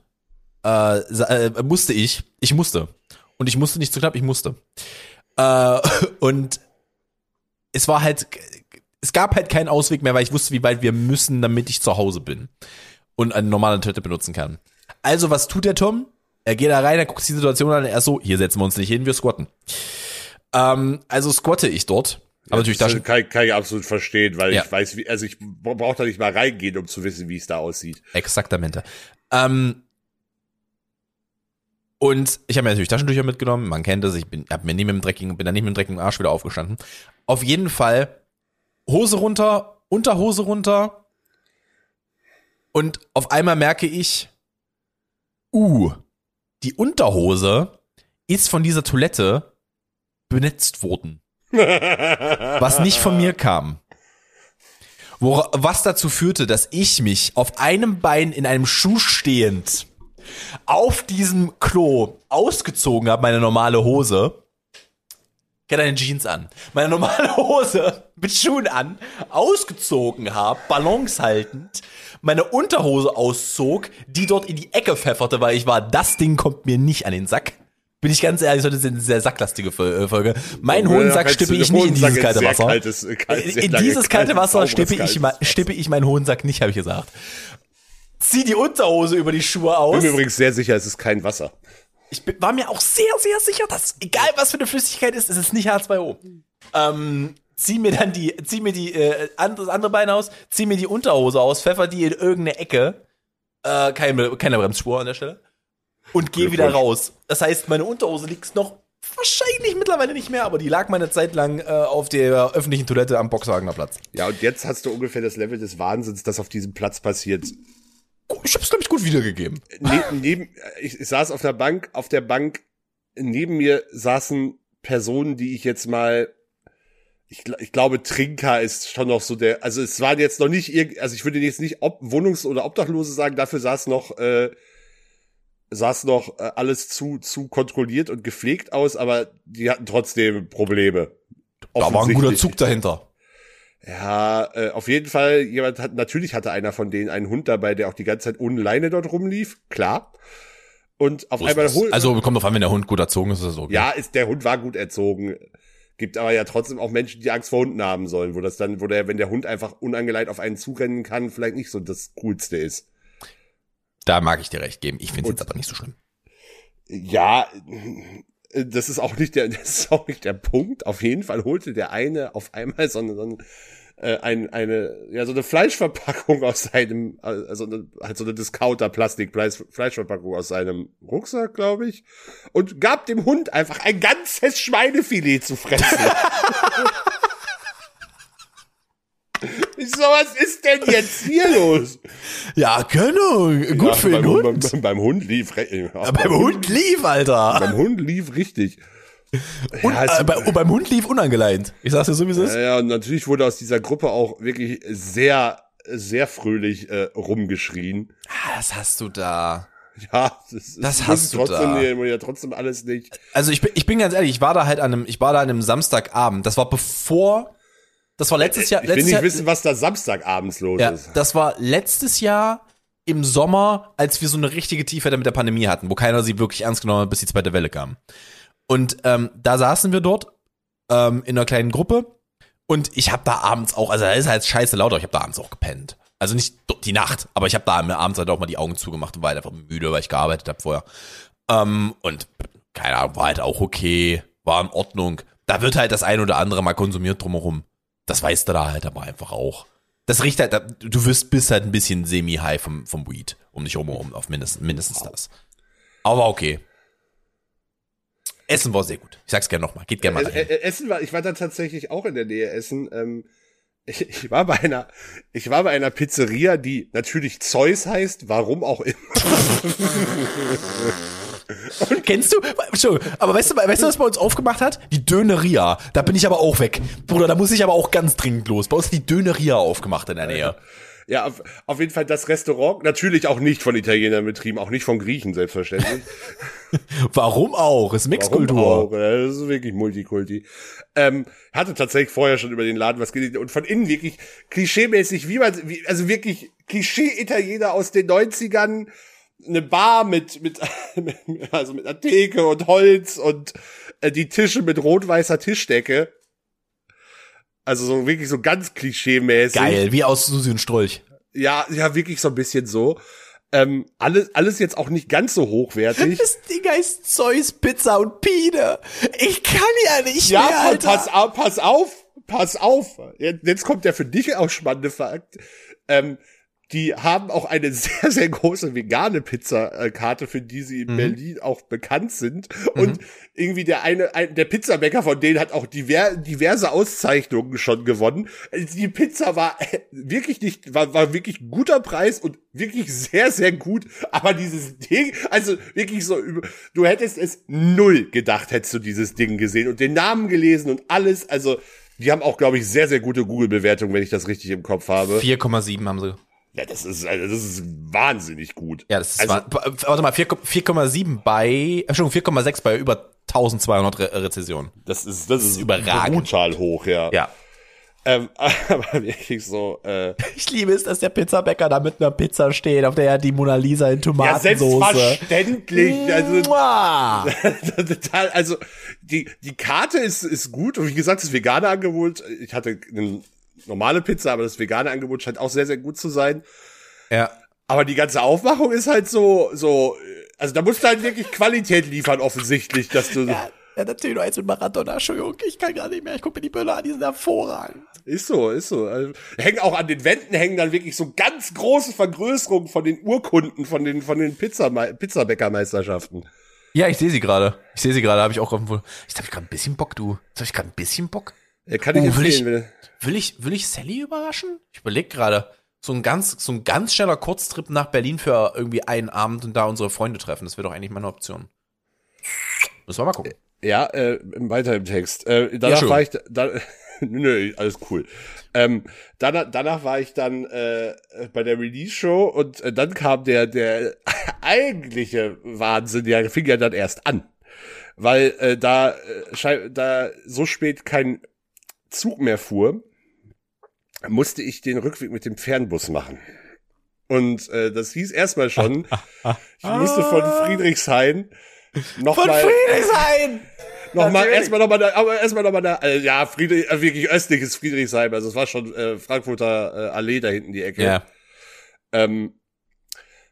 äh, äh, musste ich, ich musste. Und ich musste nicht zu knapp, ich musste. Äh, und es war halt, es gab halt keinen Ausweg mehr, weil ich wusste, wie weit wir müssen, damit ich zu Hause bin und eine normale Toilette benutzen kann. Also, was tut der Tom? Er geht da rein, er guckt sich die Situation an, er ist so, hier setzen wir uns nicht hin, wir squatten. Ähm, also squatte ich dort. Aber natürlich das kann, kann ich absolut verstehen, weil ja. ich weiß, wie, also ich brauche da nicht mal reingehen, um zu wissen, wie es da aussieht. Exaktamente. Ähm, und ich habe mir natürlich Taschentücher mitgenommen, man kennt das, ich bin, hab mir nie mit dem dreckigen, bin da nicht mit dem dreckigen Arsch wieder aufgestanden. Auf jeden Fall Hose runter, Unterhose runter und auf einmal merke ich, uh, die Unterhose ist von dieser Toilette benetzt worden. was nicht von mir kam. Wo, was dazu führte, dass ich mich auf einem Bein in einem Schuh stehend auf diesem Klo ausgezogen habe, meine normale Hose. Ich hatte eine Jeans an. Meine normale Hose mit Schuhen an, ausgezogen habe, Ballons haltend, meine Unterhose auszog, die dort in die Ecke pfefferte, weil ich war, das Ding kommt mir nicht an den Sack. Bin ich ganz ehrlich, heute ist eine sehr sacklastige äh, Folge. Mein Hohensack stippe ich nicht in dieses kalte Wasser. Kaltes, kaltes, in dieses kalte Wasser stippe ich, stippe ich meinen Hohensack nicht, habe ich gesagt zieh die Unterhose über die Schuhe aus. Ich bin mir übrigens sehr sicher, es ist kein Wasser. Ich war mir auch sehr, sehr sicher, dass egal was für eine Flüssigkeit ist, es ist nicht H2O. ähm, zieh mir dann die, zieh mir die, äh, das andere Bein aus, zieh mir die Unterhose aus, pfeffer die in irgendeine Ecke, äh, keine, keine Bremsspur an der Stelle, und geh wieder raus. Das heißt, meine Unterhose liegt noch wahrscheinlich mittlerweile nicht mehr, aber die lag meine Zeit lang äh, auf der öffentlichen Toilette am Boxhagener Platz. Ja, und jetzt hast du ungefähr das Level des Wahnsinns, das auf diesem Platz passiert. Ich hab's, glaube ich, gut wiedergegeben. Ne neben, ich, ich saß auf der Bank, auf der Bank neben mir saßen Personen, die ich jetzt mal ich, ich glaube, Trinker ist schon noch so der, also es waren jetzt noch nicht also ich würde jetzt nicht Ob Wohnungs- oder Obdachlose sagen, dafür saß noch, äh, saß noch äh, alles zu, zu kontrolliert und gepflegt aus, aber die hatten trotzdem Probleme. Da war ein guter Zug dahinter. Ja, äh, auf jeden Fall, jemand hat, natürlich hatte einer von denen einen Hund dabei, der auch die ganze Zeit ohne Leine dort rumlief, klar. Und auf So einmal holt. Also kommt drauf an, wenn der Hund gut erzogen ist, ist das okay. Ja, ist, der Hund war gut erzogen. Gibt aber ja trotzdem auch Menschen, die Angst vor Hunden haben sollen, wo das dann, wo der, wenn der Hund einfach unangeleitet auf einen zurennen kann, vielleicht nicht so das Coolste ist. Da mag ich dir recht geben. Ich finde es jetzt aber nicht so schlimm. Ja, das ist auch nicht der, das ist auch nicht der Punkt. Auf jeden Fall holte der eine auf einmal so eine, so eine, äh, ein, eine, ja, so eine Fleischverpackung aus seinem, also eine, halt so eine Discounter-Plastik-Fleischverpackung aus seinem Rucksack, glaube ich, und gab dem Hund einfach ein ganzes Schweinefilet zu fressen. So, was ist denn jetzt hier los? Ja, genau. Gut Ja, für den beim, Hund. Beim, beim Hund lief, ja, beim Hund lief, Alter. beim Hund lief richtig. Und, Ja, es- äh, bei, und beim Hund lief unangeleint. Ich sag's dir so, wie es ist. Ja, ja, und natürlich wurde aus dieser Gruppe auch wirklich sehr, sehr fröhlich äh, rumgeschrien. Ah, das hast du da. Ja, das, Das hast du trotzdem, da. Nee, ja trotzdem alles nicht. Also ich bin, ich bin ganz ehrlich, ich war da halt an einem, ich war da an einem Samstagabend. Das war bevor, das war letztes Jahr, Ich will letztes nicht Jahr, wissen, was da Samstagabends los ja, ist. das war letztes Jahr im Sommer, als wir so eine richtige Tiefheit mit der Pandemie hatten, wo keiner sie wirklich ernst genommen hat, bis die zweite Welle kam. Und ähm, da saßen wir dort ähm, in einer kleinen Gruppe und ich habe da abends auch, also da ist halt scheiße laut, aber ich habe da abends auch gepennt. Also nicht die Nacht, aber ich habe da abends halt auch mal die Augen zugemacht und war halt einfach müde, weil ich gearbeitet habe vorher. Ähm, und keine Ahnung, war halt auch okay, war in Ordnung. Da wird halt das ein oder andere mal konsumiert drumherum. Das weißt du da halt aber einfach auch. Das riecht halt, du wirst bist halt ein bisschen semi-high vom, vom Weed um dich herum, auf mindestens, mindestens das. Aber okay. Essen war sehr gut. Ich sag's gerne nochmal. Geht gerne mal Äh, dahin. äh, Essen war, ich war da tatsächlich auch in der Nähe Essen. Ähm, ich, ich war bei einer, ich war bei einer Pizzeria, die natürlich Zeus heißt, warum auch immer. Kennst du? Entschuldigung, aber weißt du, weißt du, was bei uns aufgemacht hat? Die Döneria. Da bin ich aber auch weg. Bruder, da muss ich aber auch ganz dringend los. Bei uns die Döneria aufgemacht in der Nähe. Ja, auf, auf jeden Fall das Restaurant, natürlich auch nicht von Italienern betrieben, auch nicht von Griechen, selbstverständlich. Warum auch? Ist Warum Mixkultur. auch? Ja, Das ist wirklich Multikulti. Ähm, hatte tatsächlich vorher schon über den Laden was gelesen und von innen wirklich klischeemäßig, wie man, wie, also wirklich Klischee-Italiener aus den 90ern, eine Bar mit, mit, also mit einer Theke und Holz und äh, die Tische mit rot-weißer Tischdecke. Also so wirklich so ganz klischeemäßig. Geil, wie aus Susi und Strolch. Ja, ja, wirklich so ein bisschen so. Ähm, alles, alles jetzt auch nicht ganz so hochwertig. Das Ding heißt Zeus, Pizza und Pine. Ich kann ja nicht Ja, mehr, Alter. pass auf, pass auf, pass auf. Jetzt, jetzt kommt der für dich auch spannende Fakt. Ähm, die haben auch eine sehr, sehr große vegane Pizzakarte, für die sie in Mhm. Berlin auch bekannt sind. Und irgendwie der eine, ein, der Pizzabäcker von denen hat auch diver, diverse Auszeichnungen schon gewonnen. Also Die Pizza war äh, wirklich nicht, war, war wirklich guter Preis und wirklich sehr, sehr gut. Aber dieses Ding, also wirklich so, du hättest es null gedacht, hättest du dieses Ding gesehen und den Namen gelesen und alles. Also, die haben auch, glaube ich, sehr, sehr gute Google-Bewertungen, wenn ich das richtig im Kopf habe. 4,7 haben sie. Ja, das ist, also das ist wahnsinnig gut. Ja, das ist, Also- wa- warte mal, 4 4,7 bei, Entschuldigung, 4,6 bei über 1200 Re Rezessionen. Das ist, das ist überragend. brutal hoch, ja. Ja. Ähm, aber wirklich so, äh, Ich liebe es, dass der Pizzabäcker da mit einer Pizza steht, auf der er die Mona Lisa in ja, Tomatensoße. selbstverständlich. Also, total, also die, die Karte ist, ist gut. Und wie gesagt, das vegane Angebot, ich hatte eine normale Pizza, aber das vegane Angebot scheint auch sehr, sehr gut zu sein. Ja. Aber die ganze Aufmachung ist halt so, so, also da musst du halt wirklich Qualität liefern, offensichtlich, dass du. Ja, natürlich nur eins mit Maradona. Entschuldigung, ich kann gar nicht mehr. Ich gucke mir die Bilder an, die sind hervorragend. Ist so, ist so. Also, hängen auch an den Wänden hängen dann wirklich so ganz große Vergrößerungen von den Urkunden von den von den Pizza Pizzabäckermeisterschaften. Ja, ich sehe sie gerade. Ich sehe sie gerade, habe ich auch auf dem Ich habe gerade ein bisschen Bock, du. Jetzt habe ich gerade ein bisschen Bock. Ja, kann ich Oh, will ich- Will ich, will ich Sally überraschen? Ich überlege gerade. So ein ganz, so ein ganz schneller Kurztrip nach Berlin für irgendwie einen Abend und da unsere Freunde treffen. Das wäre doch eigentlich meine Option. Müssen wir mal gucken. Ja, äh, weiter im Text. Äh, danach schon. war ich, da, nö, alles cool. Ähm, danach, danach war ich dann äh, bei der Release-Show und äh, dann kam der, der eigentliche Wahnsinn, der fing ja dann erst an. Weil äh, da, äh, da so spät kein Zug mehr fuhr, musste ich den Rückweg mit dem Fernbus machen. Und äh, das hieß erstmal schon, ich musste von Friedrichshain noch Von mal, Friedrichshain! noch mal Natürlich. erstmal noch mal da, aber erstmal noch mal da, äh, ja, Friedrich, äh, wirklich östliches Friedrichshain, also es war schon äh, Frankfurter äh, Allee da hinten die Ecke. Ja. Ähm,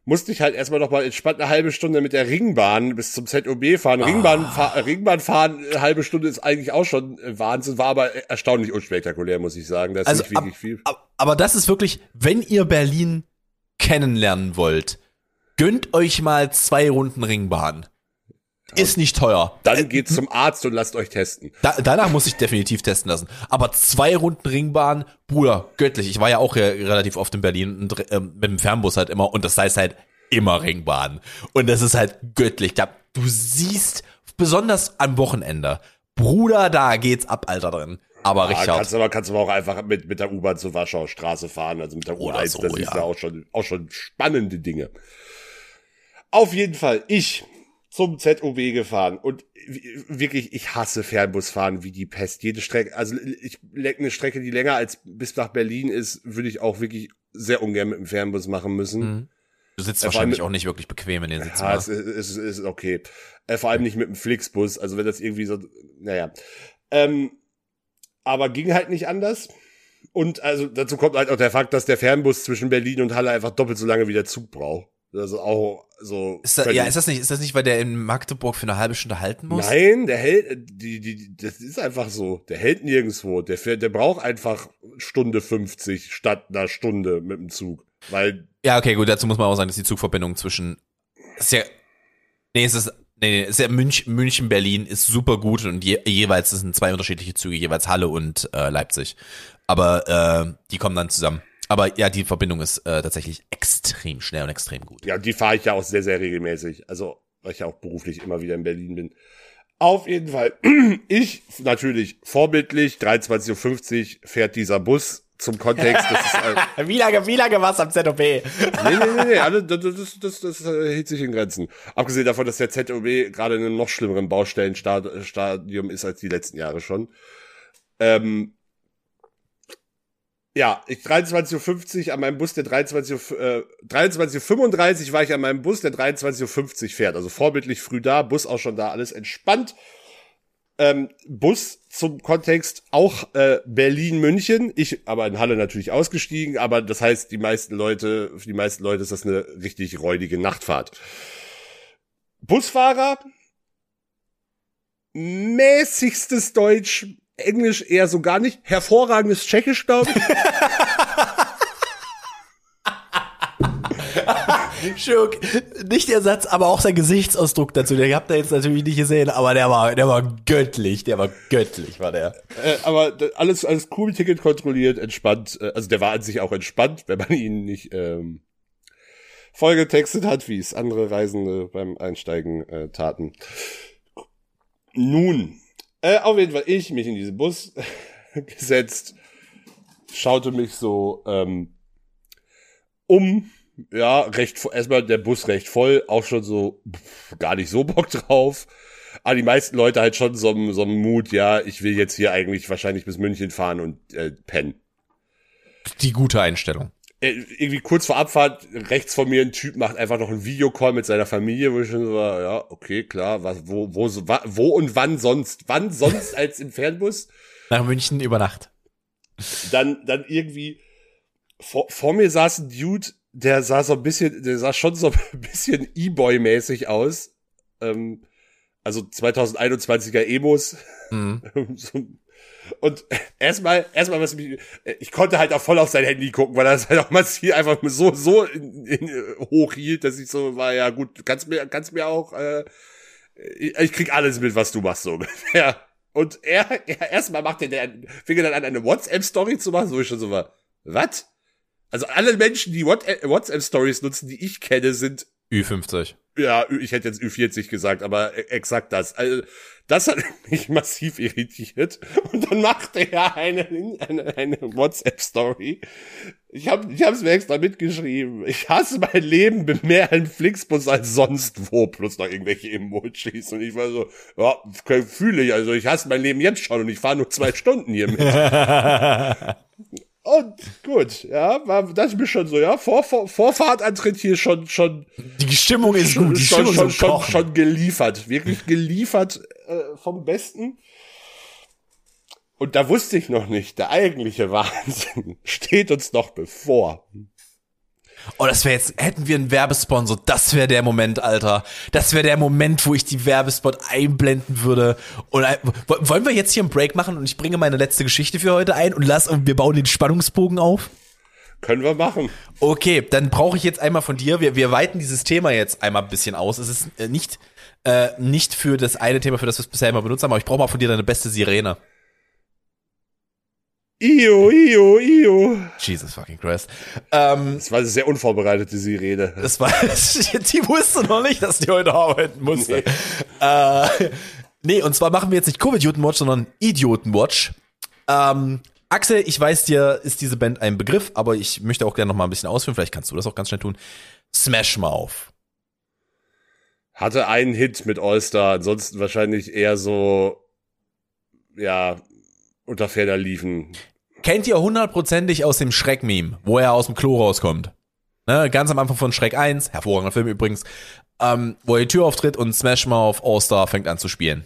musste ich halt erstmal noch mal entspannt eine halbe Stunde mit der Ringbahn bis zum ZOB fahren. Ringbahn, fahr, äh, Ringbahn fahren, eine halbe Stunde ist eigentlich auch schon äh, Wahnsinn, war aber erstaunlich unspektakulär, muss ich sagen. Da ist Also, nicht wirklich viel. ab- aber das ist wirklich, wenn ihr Berlin kennenlernen wollt, gönnt euch mal zwei Runden Ringbahn. Ist nicht teuer. Dann geht zum Arzt und lasst euch testen. Da, danach muss ich definitiv testen lassen. Aber zwei Runden Ringbahn, Bruder, göttlich. Ich war ja auch re- relativ oft in Berlin und, ähm, mit dem Fernbus halt immer und das heißt halt immer Ringbahn. Und das ist halt göttlich. Da, du siehst, besonders am Wochenende, Bruder, da geht's ab, Alter, drin. Aber Ja, richtig kannst aber kannst aber auch einfach mit mit der U-Bahn zur Warschauer Straße fahren, also mit der Oder U1, so, das ist ja. ja auch schon auch schon spannende Dinge. Auf jeden Fall ich zum ZOB gefahren und wirklich ich hasse Fernbusfahren wie die Pest. Jede Strecke, also ich eine Strecke, die länger als bis nach Berlin ist, würde ich auch wirklich sehr ungern mit dem Fernbus machen müssen. Mhm. Du sitzt vor wahrscheinlich allem- auch nicht wirklich bequem in den Sitzen. Ja, wa? es ist, ist, ist okay. Äh, vor allem nicht mit dem Flixbus. Also wenn das irgendwie so, naja. Ähm, aber ging halt nicht anders. Und also dazu kommt halt auch der Fakt, dass der Fernbus zwischen Berlin und Halle einfach doppelt so lange wie der Zug braucht. Also auch so. Ist da, ja, ist das nicht, ist das nicht, weil der in Magdeburg für eine halbe Stunde halten muss? Nein, der hält, die, die, das ist einfach so. Der hält nirgendwo. Der fährt, der braucht einfach Stunde 50 statt einer Stunde mit dem Zug. Weil Ja, okay, gut, dazu muss man auch sagen, dass die Zugverbindung zwischen, ist ja, nee, es ist, nee, ist ja München, München, Berlin ist super gut und je, jeweils das sind zwei unterschiedliche Züge, jeweils Halle und äh, Leipzig. Aber äh, die kommen dann zusammen. Aber ja, die Verbindung ist äh, tatsächlich extrem schnell und extrem gut. Ja, die fahre ich ja auch sehr, sehr regelmäßig. Also, weil ich ja auch beruflich immer wieder in Berlin bin. Auf jeden Fall. Ich natürlich vorbildlich, 23.50 Uhr fährt dieser Bus zum Kontext. Das ist, äh, Wie lange, wie lange war's am ZOB? nee, nee, nee, nee, alle, das, das, das, das äh, hält sich in Grenzen. Abgesehen davon, dass der ZOB gerade in einem noch schlimmeren Baustellenstadium ist als die letzten Jahre schon. Ähm, ja, ich 23.50 Uhr an meinem Bus, der 23.35 Uhr, äh, 23.35 Uhr war ich an meinem Bus, der 23.50 Uhr fährt. Also vorbildlich früh da, Bus auch schon da, alles entspannt. Ähm, Bus zum Kontext auch äh, Berlin-München. Ich aber in Halle natürlich ausgestiegen, aber das heißt, die meisten Leute, für die meisten Leute ist das eine richtig räudige Nachtfahrt. Busfahrer, mäßigstes Deutsch, Englisch eher so gar nicht, hervorragendes Tschechisch, glaube ich. Schurk, nicht der Satz, aber auch sein Gesichtsausdruck dazu. Den habt ihr jetzt natürlich nicht gesehen, aber der war, der war göttlich, der war göttlich, war der. Äh, aber alles, alles cool, Ticket kontrolliert, entspannt. Äh, also der war an sich auch entspannt, wenn man ihn nicht ähm, vollgetextet hat, wie es andere Reisende beim Einsteigen äh, taten. Nun, äh, auf jeden Fall ich mich in diesen Bus gesetzt, schaute mich so ähm, um. Ja, recht erstmal der Bus recht voll, auch schon so pff, gar nicht so Bock drauf. Aber die meisten Leute halt schon so, so Mut, ja, ich will jetzt hier eigentlich wahrscheinlich bis München fahren und äh, pennen. Die gute Einstellung. Äh, irgendwie kurz vor Abfahrt, rechts von mir ein Typ macht einfach noch einen Videocall mit seiner Familie, wo ich schon so war, ja, okay, klar, was, wo, wo, wo und wann sonst? Wann sonst als im Fernbus? Nach München über Nacht. Dann, dann irgendwie, vor, vor mir saß ein Dude, der sah so ein bisschen, der sah schon so ein bisschen E-Boy-mäßig aus. Ähm, Also 2021er Emos. Mhm. So- Und erstmal, erstmal, was mich, ich konnte halt auch voll auf sein Handy gucken, weil er es halt auch massiv einfach so, so in, in, hoch hielt, dass ich so war, ja gut, kannst mir, kannst mir auch, äh, ich, ich krieg alles mit, was du machst, so ungefähr. Und er, er erstmal macht er, der, fing er dann an, eine WhatsApp-Story zu machen, so ich schon so war, was? Also alle Menschen, die What- WhatsApp-Stories nutzen, die ich kenne, sind Ü50. ja, ich hätte jetzt Ü40 gesagt, aber e- exakt das. Also, das hat mich massiv irritiert. Und dann machte er eine, eine, eine WhatsApp-Story. Ich habe ich hab's mir extra mitgeschrieben. Ich hasse mein Leben mehr in Flixbus als sonst wo, plus noch irgendwelche Emojis. Und ich war so, ja, fühle ich. Also ich hasse mein Leben jetzt schon und ich fahre nur zwei Stunden hier mit. Und gut, ja, war das mir schon so, ja, Vor, Vor, Vorfahrtantritt hier schon, schon Die Stimmung ist gut, die schon, Stimmung schon, ist schon, schon, schon geliefert. Wirklich geliefert äh, vom Besten. Und da wusste ich noch nicht, der eigentliche Wahnsinn steht uns noch bevor. Oh, das wäre jetzt, hätten wir einen Werbesponsor, das wäre der Moment, Alter. Das wäre der Moment, wo ich die Werbespot einblenden würde. Und wo- wollen wir jetzt hier einen Break machen und ich bringe meine letzte Geschichte für heute ein und lass und wir bauen den Spannungsbogen auf? Können wir machen. Okay, dann brauche ich jetzt einmal von dir. Wir, wir weiten dieses Thema jetzt einmal ein bisschen aus. Es ist äh, nicht, äh, nicht für das eine Thema, für das wir es bisher immer benutzt haben, aber ich brauche mal von dir deine beste Sirene. Io, Io, Io. Jesus fucking Christ. Ähm, Das war sehr unvorbereitete Sirene. Das war, die wusste noch nicht, dass die heute arbeiten musste. Nee. Äh, nee, und zwar machen wir jetzt nicht Covid-Idioten-Watch, sondern Idioten-Watch. Ähm, Axel, ich weiß dir, ist diese Band ein Begriff, aber ich möchte auch gerne noch mal ein bisschen ausführen. Vielleicht kannst du das auch ganz schnell tun. Smash Mouth. Hatte einen Hit mit All-Star, ansonsten wahrscheinlich eher so, ja, unter ferner liefen. Kennt ihr hundertprozentig aus dem Schreck-Meme, wo er aus dem Klo rauskommt? Ne, ganz am Anfang von Schreck 1, hervorragender Film übrigens, ähm, wo er die Tür auftritt und Smash Mouth All-Star fängt an zu spielen.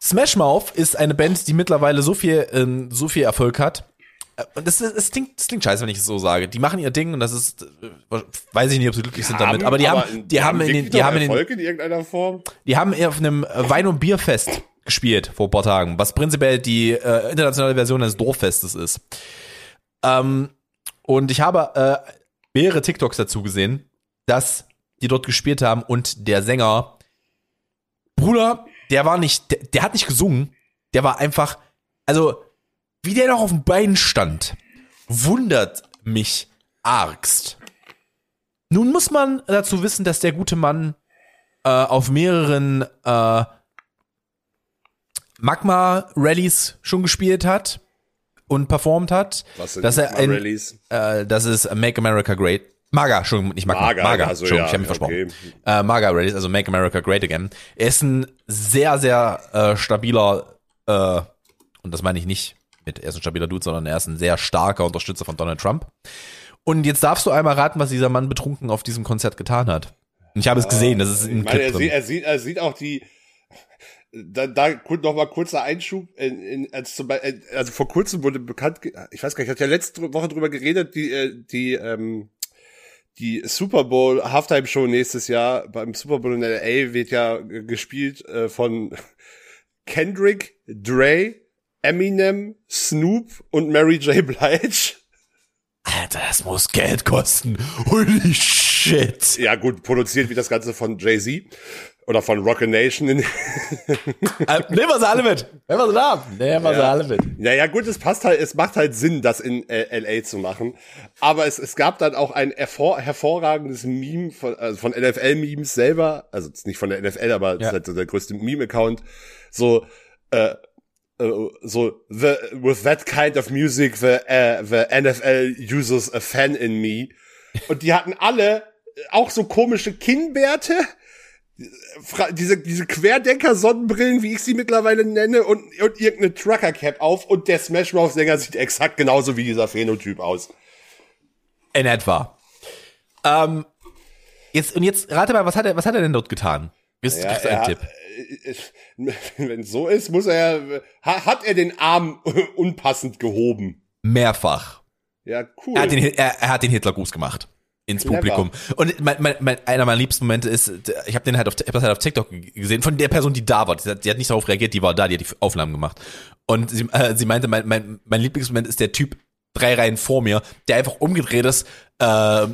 Smash Mouth ist eine Band, die mittlerweile so viel, ähm, so viel Erfolg hat. Äh, Und das, das, klingt, das klingt scheiße, wenn ich es so sage. Die machen ihr Ding und das ist, äh, weiß ich nicht, ob sie glücklich sind damit, aber die haben, die haben in den, die haben in den, Erfolg in irgendeiner Form. die haben auf einem Wein- und Bierfest gespielt vor ein paar Tagen, was prinzipiell die äh, internationale Version eines Dorffestes ist. Ähm, und ich habe äh, mehrere TikToks dazu gesehen, dass die dort gespielt haben und der Sänger, Bruder, der war nicht, der, der hat nicht gesungen, der war einfach, also wie der noch auf dem Bein stand, wundert mich argst. Nun muss man dazu wissen, dass der gute Mann äh, auf mehreren äh, Magma-Rallies schon gespielt hat und performt hat. Was sind dass er ein, äh, das ist Make America Great. Maga, Entschuldigung, nicht Magma. Maga, Maga, also Entschuldigung, ja, ich habe mich versprochen. okay. Äh, Maga Rallies, also Make America Great Again. Er ist ein sehr, sehr äh, stabiler, äh, und das meine ich nicht mit, er ist ein stabiler Dude, sondern er ist ein sehr starker Unterstützer von Donald Trump. Und jetzt darfst du einmal raten, was dieser Mann betrunken auf diesem Konzert getan hat. Und ich habe es gesehen, das ist Ich ein meine, er Clip sieht, drin. er sieht, er sieht auch die, da, da noch mal kurzer Einschub, in, in, als zum Beispiel, also vor kurzem wurde bekannt, ich weiß gar nicht, ich hatte ja letzte Woche drüber geredet, die, äh, die, ähm, die Super Bowl Halftime Show nächstes Jahr beim Super Bowl in LA wird ja äh, gespielt äh, von Kendrick, Dre, Eminem, Snoop und Mary J. Blige. Alter, das muss Geld kosten. Holy shit. Ja gut, produziert wie das Ganze von Jay-Z oder von Rocket Nation. In, Äh, nehmen wir sie alle mit. Nehmen wir sie da. Nehmen wir sie Ja. alle mit. Naja, gut, es passt halt, es macht halt Sinn, das in äh, LA zu machen. Aber es, es gab dann auch ein hervor, hervorragendes Meme von, also von NFL-Memes selber, also nicht von der NFL, aber Ja. ist halt so der größte Meme-Account. So, äh, äh, so, the, with that kind of music, the, uh, the NFL uses a fan in me. Und die hatten alle auch so komische Kinnbärte, diese, diese Querdenker-Sonnenbrillen, wie ich sie mittlerweile nenne, und, und irgendeine Trucker-Cap auf und der Smash Mouth-Sänger sieht exakt genauso wie dieser Phänotyp aus. In etwa. Ähm, jetzt, und jetzt rate mal, was hat er, was hat er denn dort getan? Ist, Ja, kriegst du einen er, Tipp? äh, wenn es so ist, muss er, ha- hat er den Arm unpassend gehoben. Mehrfach. Ja, cool. Er hat den, er, er hat den Hitlergruß gemacht. Ins Clever. Publikum. Und mein, mein, mein, einer meiner liebsten Momente ist, ich habe den halt auf, ich hab das halt auf TikTok gesehen, von der Person, die da war. Die hat, die hat nicht darauf reagiert, die war da, die hat die Aufnahmen gemacht. Und sie, äh, sie meinte, mein, mein, mein Lieblingsmoment ist der Typ drei Reihen vor mir, der einfach umgedreht ist, äh,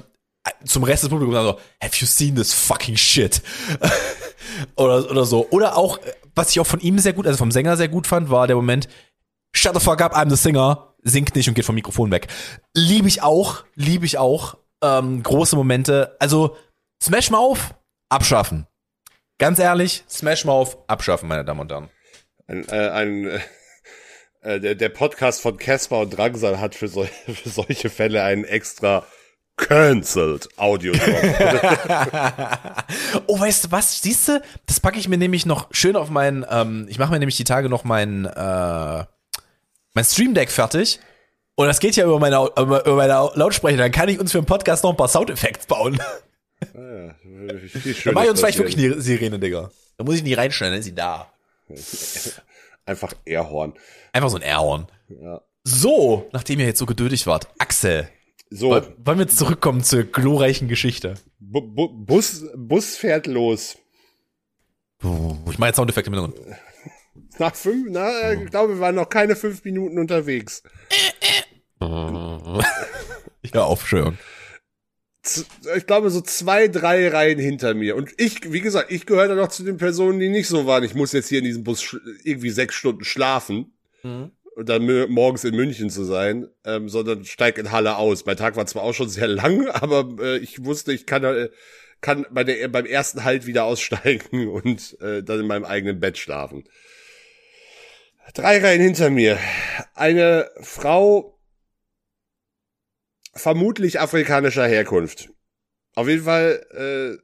zum Rest des Publikums so, have you seen this fucking shit? oder, oder so. Oder auch, was ich auch von ihm sehr gut, also vom Sänger sehr gut fand, war der Moment, shut the fuck up, I'm the singer, singt nicht und geht vom Mikrofon weg. Liebe ich auch, liebe ich auch. Ähm, große Momente. Also, Smash Mouth, abschaffen. Ganz ehrlich, Smash Mouth, abschaffen, meine Damen und Herren. Ein, äh, ein äh, äh, der, der Podcast von Casper und Drangsal hat für, sol für solche Fälle einen extra cancelled Audio. oh, weißt du was? Siehst du, das packe ich mir nämlich noch schön auf meinen, ähm, ich mache mir nämlich die Tage noch mein, äh, mein Stream Deck fertig. Und das geht ja über meine, über meine Lautsprecher. Dann kann ich uns für den Podcast noch ein paar Soundeffekte bauen. ja, Dann mach ich uns vielleicht wirklich eine Sirene, Digga. Da muss ich nie reinschneiden, dann ist sie da. Einfach Airhorn. Einfach so ein Airhorn. Ja. So, nachdem ihr jetzt so geduldig wart, Axel, So, woll- wollen wir jetzt zurückkommen zur glorreichen Geschichte? Bu Bu Bus, Bus fährt los. Ich mache jetzt Soundeffekte mit drin. Nach fünf, na, ich glaube, wir waren noch keine fünf Minuten unterwegs. Ja, auf, schön. Z ich glaube, so zwei, drei Reihen hinter mir. Und ich, wie gesagt, ich gehöre da noch zu den Personen, die nicht so waren. Ich muss jetzt hier in diesem Bus irgendwie sechs Stunden schlafen. Und dann morgens in München zu sein, ähm, sondern steig in Halle aus. Mein Tag war zwar auch schon sehr lang, aber äh, ich wusste, ich kann, äh, kann bei der, beim ersten Halt wieder aussteigen und äh, dann in meinem eigenen Bett schlafen. Drei Reihen hinter mir. Eine Frau vermutlich afrikanischer Herkunft. Auf jeden Fall, äh,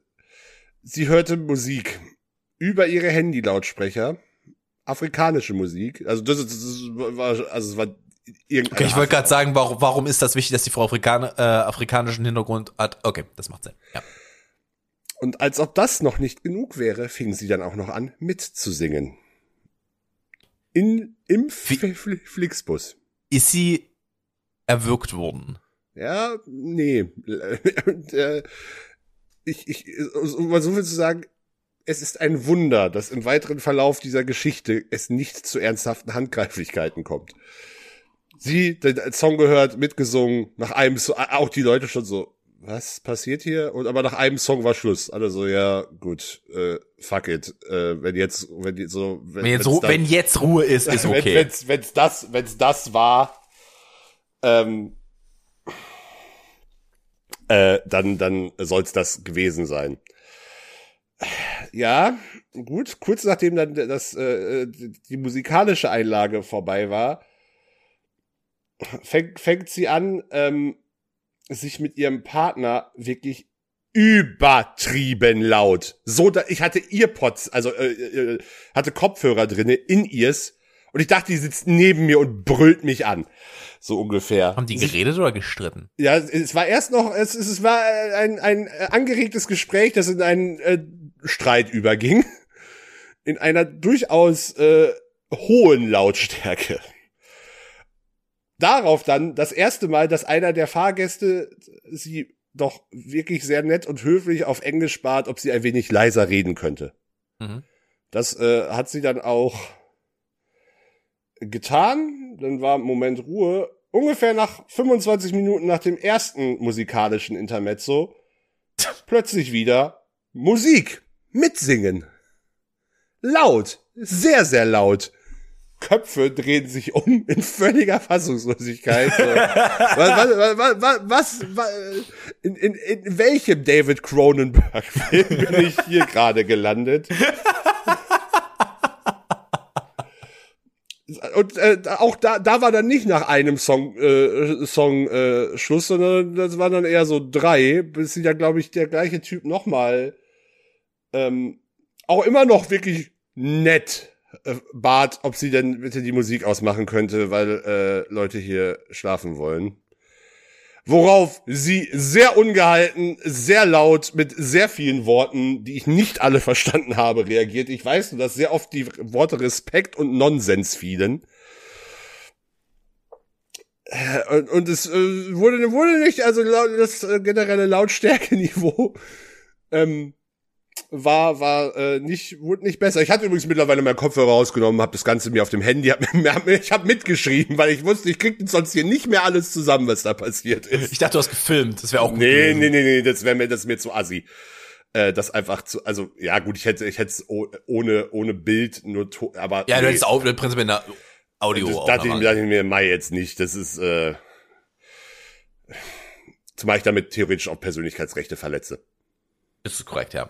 sie hörte Musik über ihre Handylautsprecher. Afrikanische Musik. Also das, das ist- war, also es war irgendeine. Okay, ich wollte gerade sagen, warum, warum ist das wichtig, dass die Frau Afrikaner, äh, afrikanischen Hintergrund hat? Okay, das macht Sinn. Ja. Und als ob das noch nicht genug wäre, fing sie dann auch noch an mitzusingen. In, im Wie- Flixbus. Ist sie erwürgt worden? Ja, nee. Und, äh, ich, ich, um mal so viel zu sagen, es ist ein Wunder, dass im weiteren Verlauf dieser Geschichte es nicht zu ernsthaften Handgreiflichkeiten kommt. Sie, den Song gehört, mitgesungen, nach einem, so auch die Leute schon so, was passiert hier? Und aber nach einem Song war Schluss. Alle so, ja, gut, äh, fuck it. Äh, wenn jetzt, wenn die so, wenn, Wenn jetzt, Ru dann- wenn jetzt Ruhe ist, ist wenn, okay. wenn's, wenn's das, wenn's das war, ähm, äh, dann, dann soll's das gewesen sein. Ja, gut. Kurz nachdem dann das, äh, die musikalische Einlage vorbei war, fängt, fängt sie an, ähm, sich mit ihrem Partner wirklich übertrieben laut. So, da, ich hatte Earpods, also äh, äh, hatte Kopfhörer drinne in Ears und ich dachte, die sitzt neben mir und brüllt mich an. So ungefähr. Haben die geredet oder gestritten? Ja, es war erst noch, es, es es war ein, ein angeregtes Gespräch, das in einen äh, Streit überging. In einer durchaus äh, hohen Lautstärke. Darauf dann das erste Mal, dass einer der Fahrgäste sie doch wirklich sehr nett und höflich auf Englisch bat, ob sie ein wenig leiser reden könnte. Mhm. Das äh, hat sie dann auch getan. Dann war im Moment Ruhe. Ungefähr nach 25 Minuten nach dem ersten musikalischen Intermezzo plötzlich wieder Musik. Mitsingen. Laut. Sehr, sehr laut. Köpfe drehen sich um in völliger Fassungslosigkeit. Was, was, was, was, in, in, in welchem David Cronenberg-Film bin ich hier gerade gelandet? Und äh, auch da, da war dann nicht nach einem Song, äh, Song äh, Schluss, sondern das waren dann eher so drei, bis sie dann, glaube ich, der gleiche Typ nochmal ähm, auch immer noch wirklich nett äh, bat, ob sie denn bitte die Musik ausmachen könnte, weil äh, Leute hier schlafen wollen. Worauf sie sehr ungehalten, sehr laut, mit sehr vielen Worten, die ich nicht alle verstanden habe, reagiert. Ich weiß nur, dass sehr oft die Worte Respekt und Nonsens fielen. Und, und es äh, wurde, wurde nicht, also das äh, generelle Lautstärkeniveau ähm, war, war äh, nicht, wurde nicht besser. Ich hatte übrigens mittlerweile meinen Kopfhörer rausgenommen, habe das Ganze mir auf dem Handy, hab, mir- hab, mir- ich habe mitgeschrieben, weil ich wusste, ich krieg sonst hier nicht mehr alles zusammen, was da passiert ist. Ich dachte, du hast gefilmt. Das wäre auch gut Nee, gewesen. nee, nee, nee, das wäre mir, das ist mir zu assi. Äh, das einfach zu, also ja gut, ich hätte, ich hätte es ohne, ohne Bild nur, aber Ja, du nee. hättest auch im Prinzip in der Audio Das auch dachte ich, noch dachte ich mir, Mai jetzt nicht. Das ist, äh, zumal ich damit theoretisch auch Persönlichkeitsrechte verletze. Das ist korrekt, ja.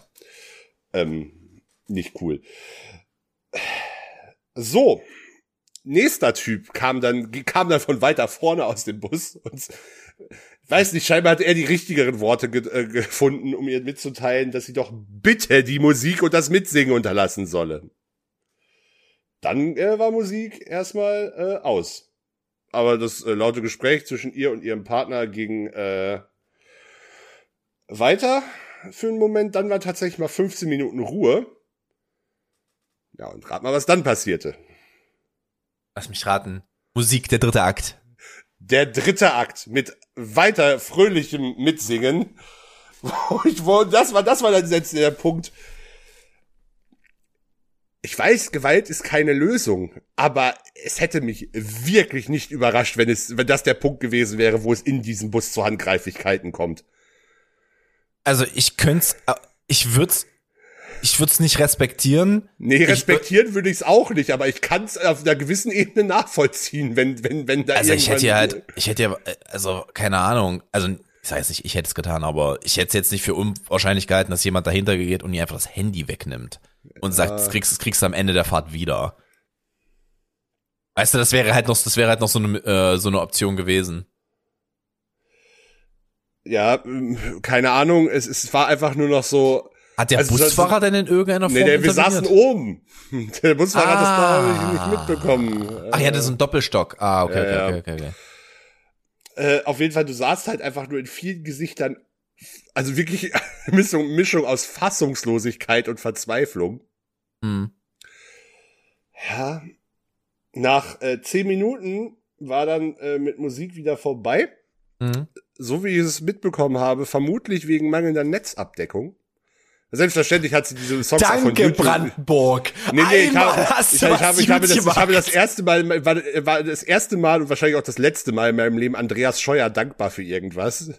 Ähm, nicht cool. So. Nächster Typ kam dann, kam dann von weiter vorne aus dem Bus und weiß nicht, scheinbar hat er die richtigeren Worte ge äh, gefunden, um ihr mitzuteilen, dass sie doch bitte die Musik und das Mitsingen unterlassen solle. Dann äh, war Musik erstmal äh, aus. Aber das äh, laute Gespräch zwischen ihr und ihrem Partner ging äh, weiter für einen Moment. Dann war tatsächlich mal 15 Minuten Ruhe. Ja, und rat mal, was dann passierte. Lass mich raten. Musik, der dritte Akt. Der dritte Akt mit weiter fröhlichem Mitsingen. Das war, das war dann jetzt der Punkt. Ich weiß, Gewalt ist keine Lösung, aber es hätte mich wirklich nicht überrascht, wenn es, wenn das der Punkt gewesen wäre, wo es in diesem Bus zu Handgreiflichkeiten kommt. Also ich könnte ich würde ich würde es nicht respektieren. Nee, Ich- respektieren würde ich es auch nicht, aber ich kann es auf einer gewissen Ebene nachvollziehen, wenn, wenn, wenn da Also ich hätte ja halt, ich hätte ja, also keine Ahnung, also ich weiß nicht, ich hätte es getan, aber ich hätte es jetzt nicht für unwahrscheinlich gehalten, dass jemand dahinter geht und ihr einfach das Handy wegnimmt und sagt, das kriegst, das kriegst du am Ende der Fahrt wieder. Weißt du, das wäre halt noch, das wäre halt noch so eine, äh, so eine Option gewesen. Ja, ähm, keine Ahnung, es, es war einfach nur noch so, Hat der Also, Busfahrer denn in irgendeiner Form nee, der, wir saßen oben. Der Busfahrer hat Ah. das da nicht, nicht mitbekommen. Ach ja, das ist ein Doppelstock. Ah, okay, okay, Ja, okay, ja. okay, okay. Äh, auf jeden Fall, du saßt halt einfach nur in vielen Gesichtern, also wirklich Mischung, Mischung aus Fassungslosigkeit und Verzweiflung. Hm. Ja, nach äh, zehn Minuten war dann äh, mit Musik wieder vorbei. Hm. So wie ich es mitbekommen habe, vermutlich wegen mangelnder Netzabdeckung. Selbstverständlich hat sie diese Songs auch von Danke, YouTube. Brandenburg. Nee, nee, ich habe, ich, ich, habe, ich, habe das, ich habe das erste Mal, war, war das erste Mal und wahrscheinlich auch das letzte Mal in meinem Leben Andreas Scheuer dankbar für irgendwas.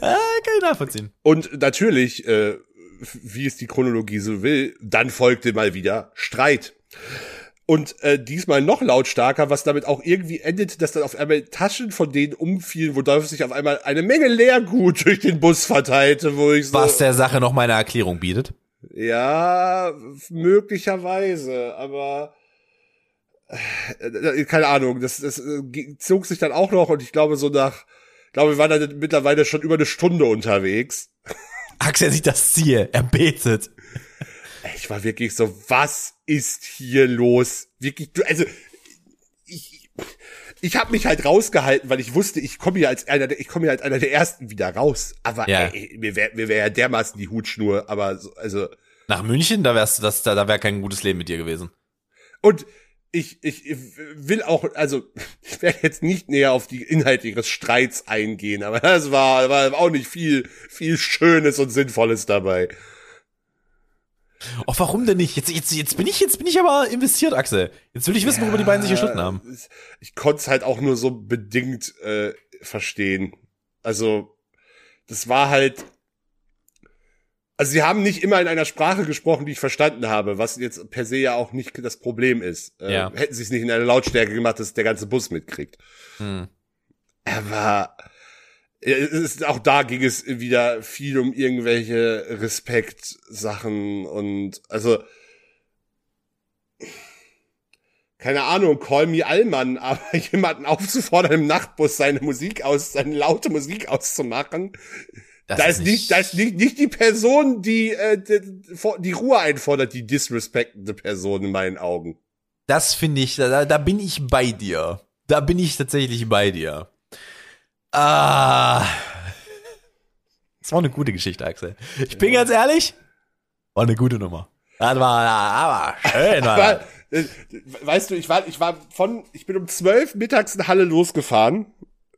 Ah, kann ich nachvollziehen. Und natürlich, äh, wie es die Chronologie so will, dann folgte mal wieder Streit. Und äh, diesmal noch lautstarker, was damit auch irgendwie endet, dass dann auf einmal Taschen von denen umfielen, wodurch sich auf einmal eine Menge Leergut durch den Bus verteilte, wo ich so. Was der Sache noch mal eine Erklärung bietet. Ja, möglicherweise, aber äh, keine Ahnung, das, das äh, zog sich dann auch noch und ich glaube so nach, glaube, wir waren dann mittlerweile schon über eine Stunde unterwegs. Axel sieht das Ziel, er betet. Ich war wirklich so, was ist hier los? Wirklich, du, also ich, ich habe mich halt rausgehalten, weil ich wusste, ich komme hier als einer, der, ich komme hier als einer der ersten wieder raus. Aber Ja. ey, mir wäre mir wär ja dermaßen die Hutschnur, aber so, also Nach München, da wärst du das, da, da wäre kein gutes Leben mit dir gewesen. Und ich, ich, ich will auch, also ich werde jetzt nicht näher auf die Inhalte ihres Streits eingehen, aber das war, war auch nicht viel, viel Schönes und Sinnvolles dabei. Oh, warum denn nicht? Jetzt, jetzt, jetzt bin ich, jetzt bin ich aber investiert, Axel. Jetzt will ich wissen, worüber die beiden sich geschnitten haben. Ich konnte es halt auch nur so bedingt äh, verstehen. Also, das war halt. Also sie haben nicht immer in einer Sprache gesprochen, die ich verstanden habe, was jetzt per se ja auch nicht das Problem ist. Äh, Ja. Hätten sie es nicht in einer Lautstärke gemacht, dass der ganze Bus mitkriegt. Hm. Aber ist, auch da ging es wieder viel um irgendwelche Respektsachen und also keine Ahnung, call me Allmann, aber jemanden aufzufordern, im Nachtbus seine Musik aus, seine laute Musik auszumachen, Das da ist nicht, da ist nicht, nicht die Person, die, äh, die, die Ruhe einfordert, die disrespektende Person in meinen Augen. Das finde ich, da, da bin ich bei dir. Da bin ich tatsächlich bei dir. Ah. Das war eine gute Geschichte, Axel. Ich bin ganz ehrlich, war eine gute Nummer. Das war aber schön, War, äh, weißt du, ich war, ich war von, ich bin um zwölf mittags in Halle losgefahren,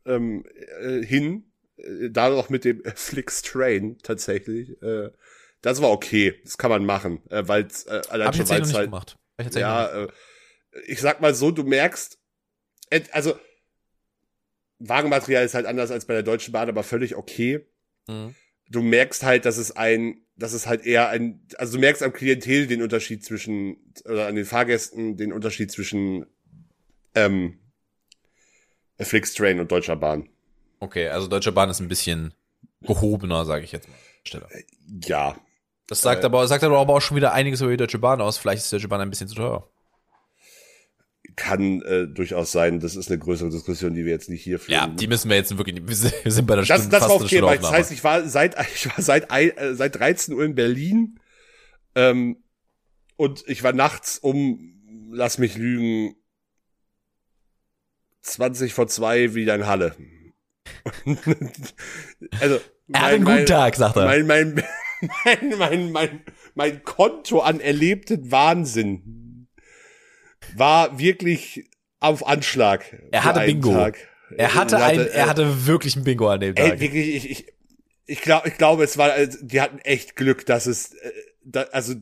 ähm, äh, hin, äh, da noch mit dem Flix Train tatsächlich. Äh, das war okay, das kann man machen, äh, weil äh, allein Hab ich schon jetzt weil halt, gemacht. Ich noch ja, äh, ich sag mal so, du merkst, also Wagenmaterial ist halt anders als bei der Deutschen Bahn, aber völlig okay. Mhm. du merkst halt, dass es ein, dass es halt eher ein, also du merkst am Klientel den Unterschied zwischen, oder an den Fahrgästen den Unterschied zwischen ähm, Flixtrain und Deutscher Bahn. Okay, also Deutsche Bahn ist ein bisschen gehobener, sage ich jetzt mal. Stelle. Ja. Das sagt Äh, aber, sagt aber auch schon wieder einiges über die Deutsche Bahn aus. Vielleicht ist die Deutsche Bahn ein bisschen zu teuer. Kann äh, durchaus sein, das ist eine größere Diskussion, die wir jetzt nicht hier führen. Ja, die müssen wir jetzt wirklich, wir sind bei der das, Stunde, das fast war okay, weil das heißt, ich war seit ich war seit äh, seit 13 Uhr in Berlin ähm, und ich war nachts um lass mich lügen 20 vor zwei wieder in Halle. also er hat einen guten Tag, sagt er. mein, mein, mein, mein, mein, mein Konto an erlebten Wahnsinn war wirklich auf Anschlag. Er hatte Bingo. Tag. er hatte Ich ein, äh, er hatte wirklich ein Bingo an dem Ey, Tag. wirklich, ich, ich, ich glaube, ich glaube, es war, also, die hatten echt Glück, dass es, äh, also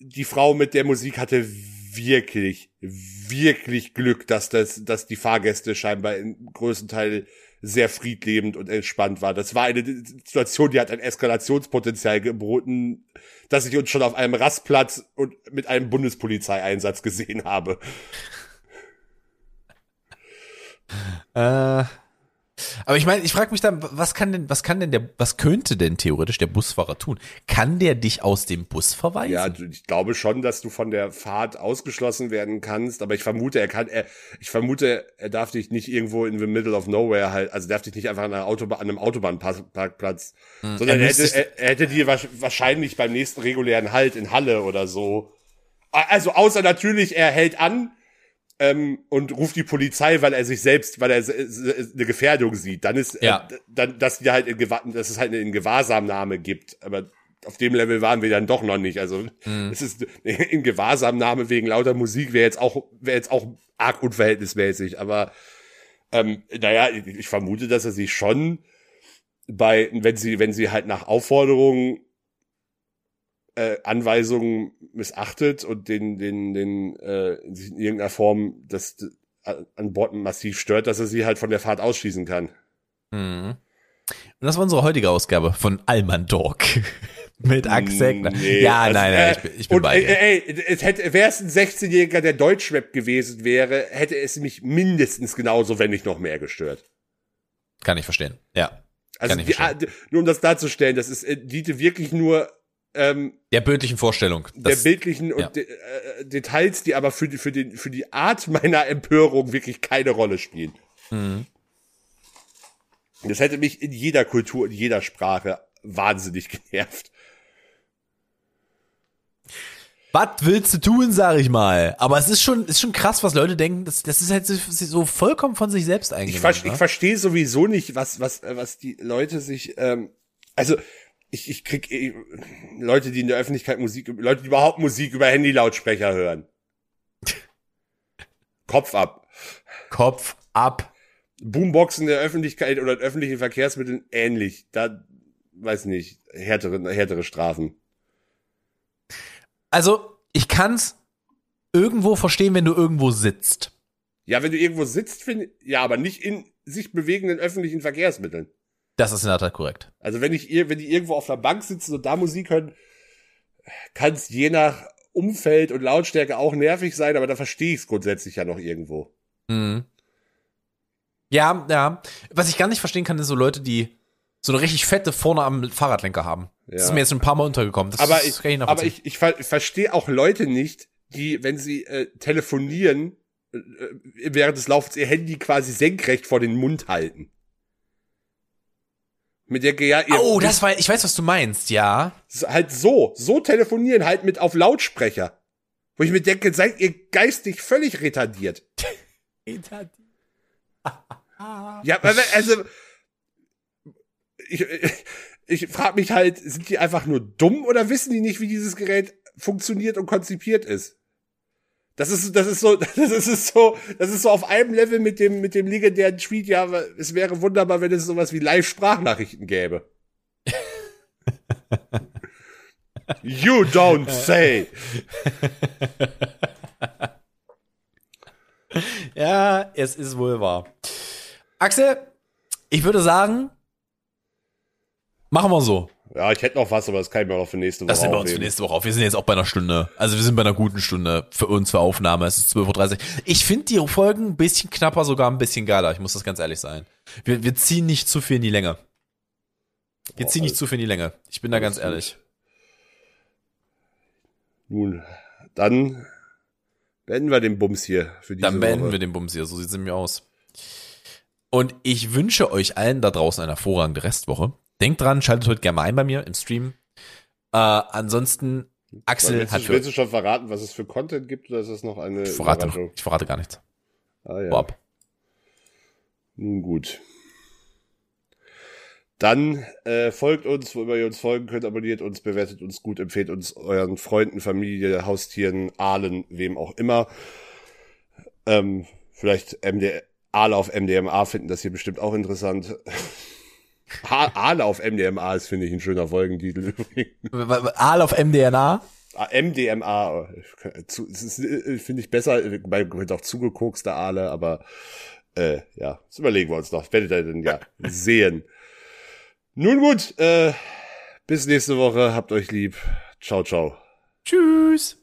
die Frau mit der Musik hatte wirklich, wirklich Glück, dass das, dass die Fahrgäste scheinbar im größten Teil sehr friedlebend und entspannt war. Das war eine Situation, die hat ein Eskalationspotenzial geboten, dass ich uns schon auf einem Rastplatz und mit einem Bundespolizeieinsatz gesehen habe. Äh, aber ich meine, ich frage mich dann, was kann denn, was kann denn der, was könnte denn theoretisch der Busfahrer tun? Kann der dich aus dem Bus verweisen? Ja, ich glaube schon, dass du von der Fahrt ausgeschlossen werden kannst, aber ich vermute, er kann, er, ich vermute, er darf dich nicht irgendwo in the middle of nowhere halt, also darf dich nicht einfach an, einer Autobahn, an einem Autobahnparkplatz, sondern er hätte, er, er hätte dir wahrscheinlich beim nächsten regulären Halt in Halle oder so. Also außer natürlich, er hält an ähm, und ruft die Polizei, weil er sich selbst, weil er eine Gefährdung sieht. Dann ist, Ja. äh, dann, dass die halt in Gewahr, dass es halt eine in Gewahrsamnahme gibt. Aber auf dem Level waren wir dann doch noch nicht. Also es ist in Gewahrsamnahme wegen lauter Musik wäre jetzt auch wäre jetzt auch arg unverhältnismäßig. Aber ähm, naja, ich, ich vermute, dass er sich schon bei, wenn sie wenn sie halt nach Aufforderungen äh, Anweisungen missachtet und den, den, den, äh, sich in irgendeiner Form das äh, an Bord massiv stört, dass er sie halt von der Fahrt ausschließen kann. Mhm. Und das war unsere heutige Ausgabe von Alman Dog. Mit Axel. Nee, ja, also, nein, äh, nein, ich bin, ich bin und, bei dir. Ey, ey, es hätte, wäre es ein 16-Jähriger, der Deutschrap gewesen wäre, hätte es mich mindestens genauso, wenn nicht noch mehr gestört. Kann ich verstehen. Ja. Also Kann ich die, nur um das darzustellen, das ist äh, diente wirklich nur ähm, Der bildlichen Vorstellung. der bildlichen und ja. de, äh, Details, die aber für die, für, den, für die Art meiner Empörung wirklich keine Rolle spielen. Mhm. Das hätte mich in jeder Kultur, in jeder Sprache wahnsinnig genervt. Was willst du tun, sag ich mal. Aber es ist schon, ist schon krass, was Leute denken. Das, das ist halt so, so vollkommen von sich selbst Ich, eingenommen. ver ich ne? verstehe sowieso nicht, was, was, äh, was die Leute sich, ähm, also ich, ich krieg äh, Leute, die in der Öffentlichkeit Musik, Leute, die überhaupt Musik über Handy-Lautsprecher hören. Kopf ab. Kopf ab. Boomboxen der Öffentlichkeit oder in öffentlichen Verkehrsmitteln ähnlich. Da, weiß nicht, härtere, härtere Strafen. Also, ich kann's irgendwo verstehen, wenn du irgendwo sitzt. Ja, wenn du irgendwo sitzt, finde ja, aber nicht in sich bewegenden öffentlichen Verkehrsmitteln. Das ist in der Tat korrekt. Also wenn ich, wenn die irgendwo auf der Bank sitzen und da Musik hören, kann es je nach Umfeld und Lautstärke auch nervig sein, aber da verstehe ich es grundsätzlich ja noch irgendwo. Mhm. Ja, ja. Was ich gar nicht verstehen kann, ist so Leute, die so eine richtig fette vorne am Fahrradlenker haben. Das Ja. ist mir jetzt ein paar Mal untergekommen. Das aber das ich, aber ich, ich ver verstehe auch Leute nicht, die, wenn sie äh, telefonieren, äh, äh, während des Laufens ihr Handy quasi senkrecht vor den Mund halten. Mit der, ja, ihr, Oh, das war, ich weiß, was du meinst, ja. halt so, so telefonieren, halt mit auf Lautsprecher. Wo ich mir denke, seid ihr geistig völlig retardiert. Ja, aber wenn- also ich, ich frage mich halt, sind die einfach nur dumm oder wissen die nicht, wie dieses Gerät funktioniert und konzipiert ist. Das ist, das ist so, das ist so, das ist so auf einem Level mit dem, mit dem legendären Tweet, ja, es wäre wunderbar, wenn es sowas wie Live-Sprachnachrichten gäbe. you don't say. Ja, es ist wohl wahr. Axel, ich würde sagen, machen wir so. Ja, ich hätte noch was, aber das kann ich mir noch für nächste Woche Das nehmen wir uns für nächste Woche auf. Wir sind jetzt auch bei einer Stunde. Also wir sind bei einer guten Stunde für uns, für Aufnahme. Es ist 12.30 Uhr. Ich finde die Folgen ein bisschen knapper, sogar ein bisschen geiler. Ich muss das ganz ehrlich sein. Wir, wir ziehen nicht zu viel in die Länge. Wir Oh, ziehen nicht alles- zu viel in die Länge. Ich bin da ganz ehrlich. Nun, dann beenden wir den Bums hier für diese Dann beenden Woche. wir den Bums hier. So sieht's nämlich aus. Und ich wünsche euch allen da draußen eine hervorragende Restwoche. Denkt dran, schaltet heute gerne mal ein bei mir im Stream. Äh, ansonsten, Axel willst, hat du, für, willst du schon verraten, was es für Content gibt, oder ist das noch eine ich verrate, Überraschung? ich verrate gar nichts. Ah, ja. Vorab. Nun gut. Dann äh, folgt uns, wo immer ihr uns folgen könnt, abonniert uns, bewertet uns gut, empfehlt uns euren Freunden, Familie, Haustieren, Aalen, wem auch immer. Ähm, vielleicht MD Aale auf MDMA finden das hier bestimmt auch interessant. Aale auf MDMA ist, finde ich, ein schöner Folgentitel. Aal auf MDNA. Ah, MDMA, äh, äh, finde ich besser, man könnte auch zugekokste Aale, aber äh, ja, das überlegen wir uns noch. Werdet ihr denn ja sehen. Nun gut, äh, bis nächste Woche, habt euch lieb. Ciao, ciao. Tschüss.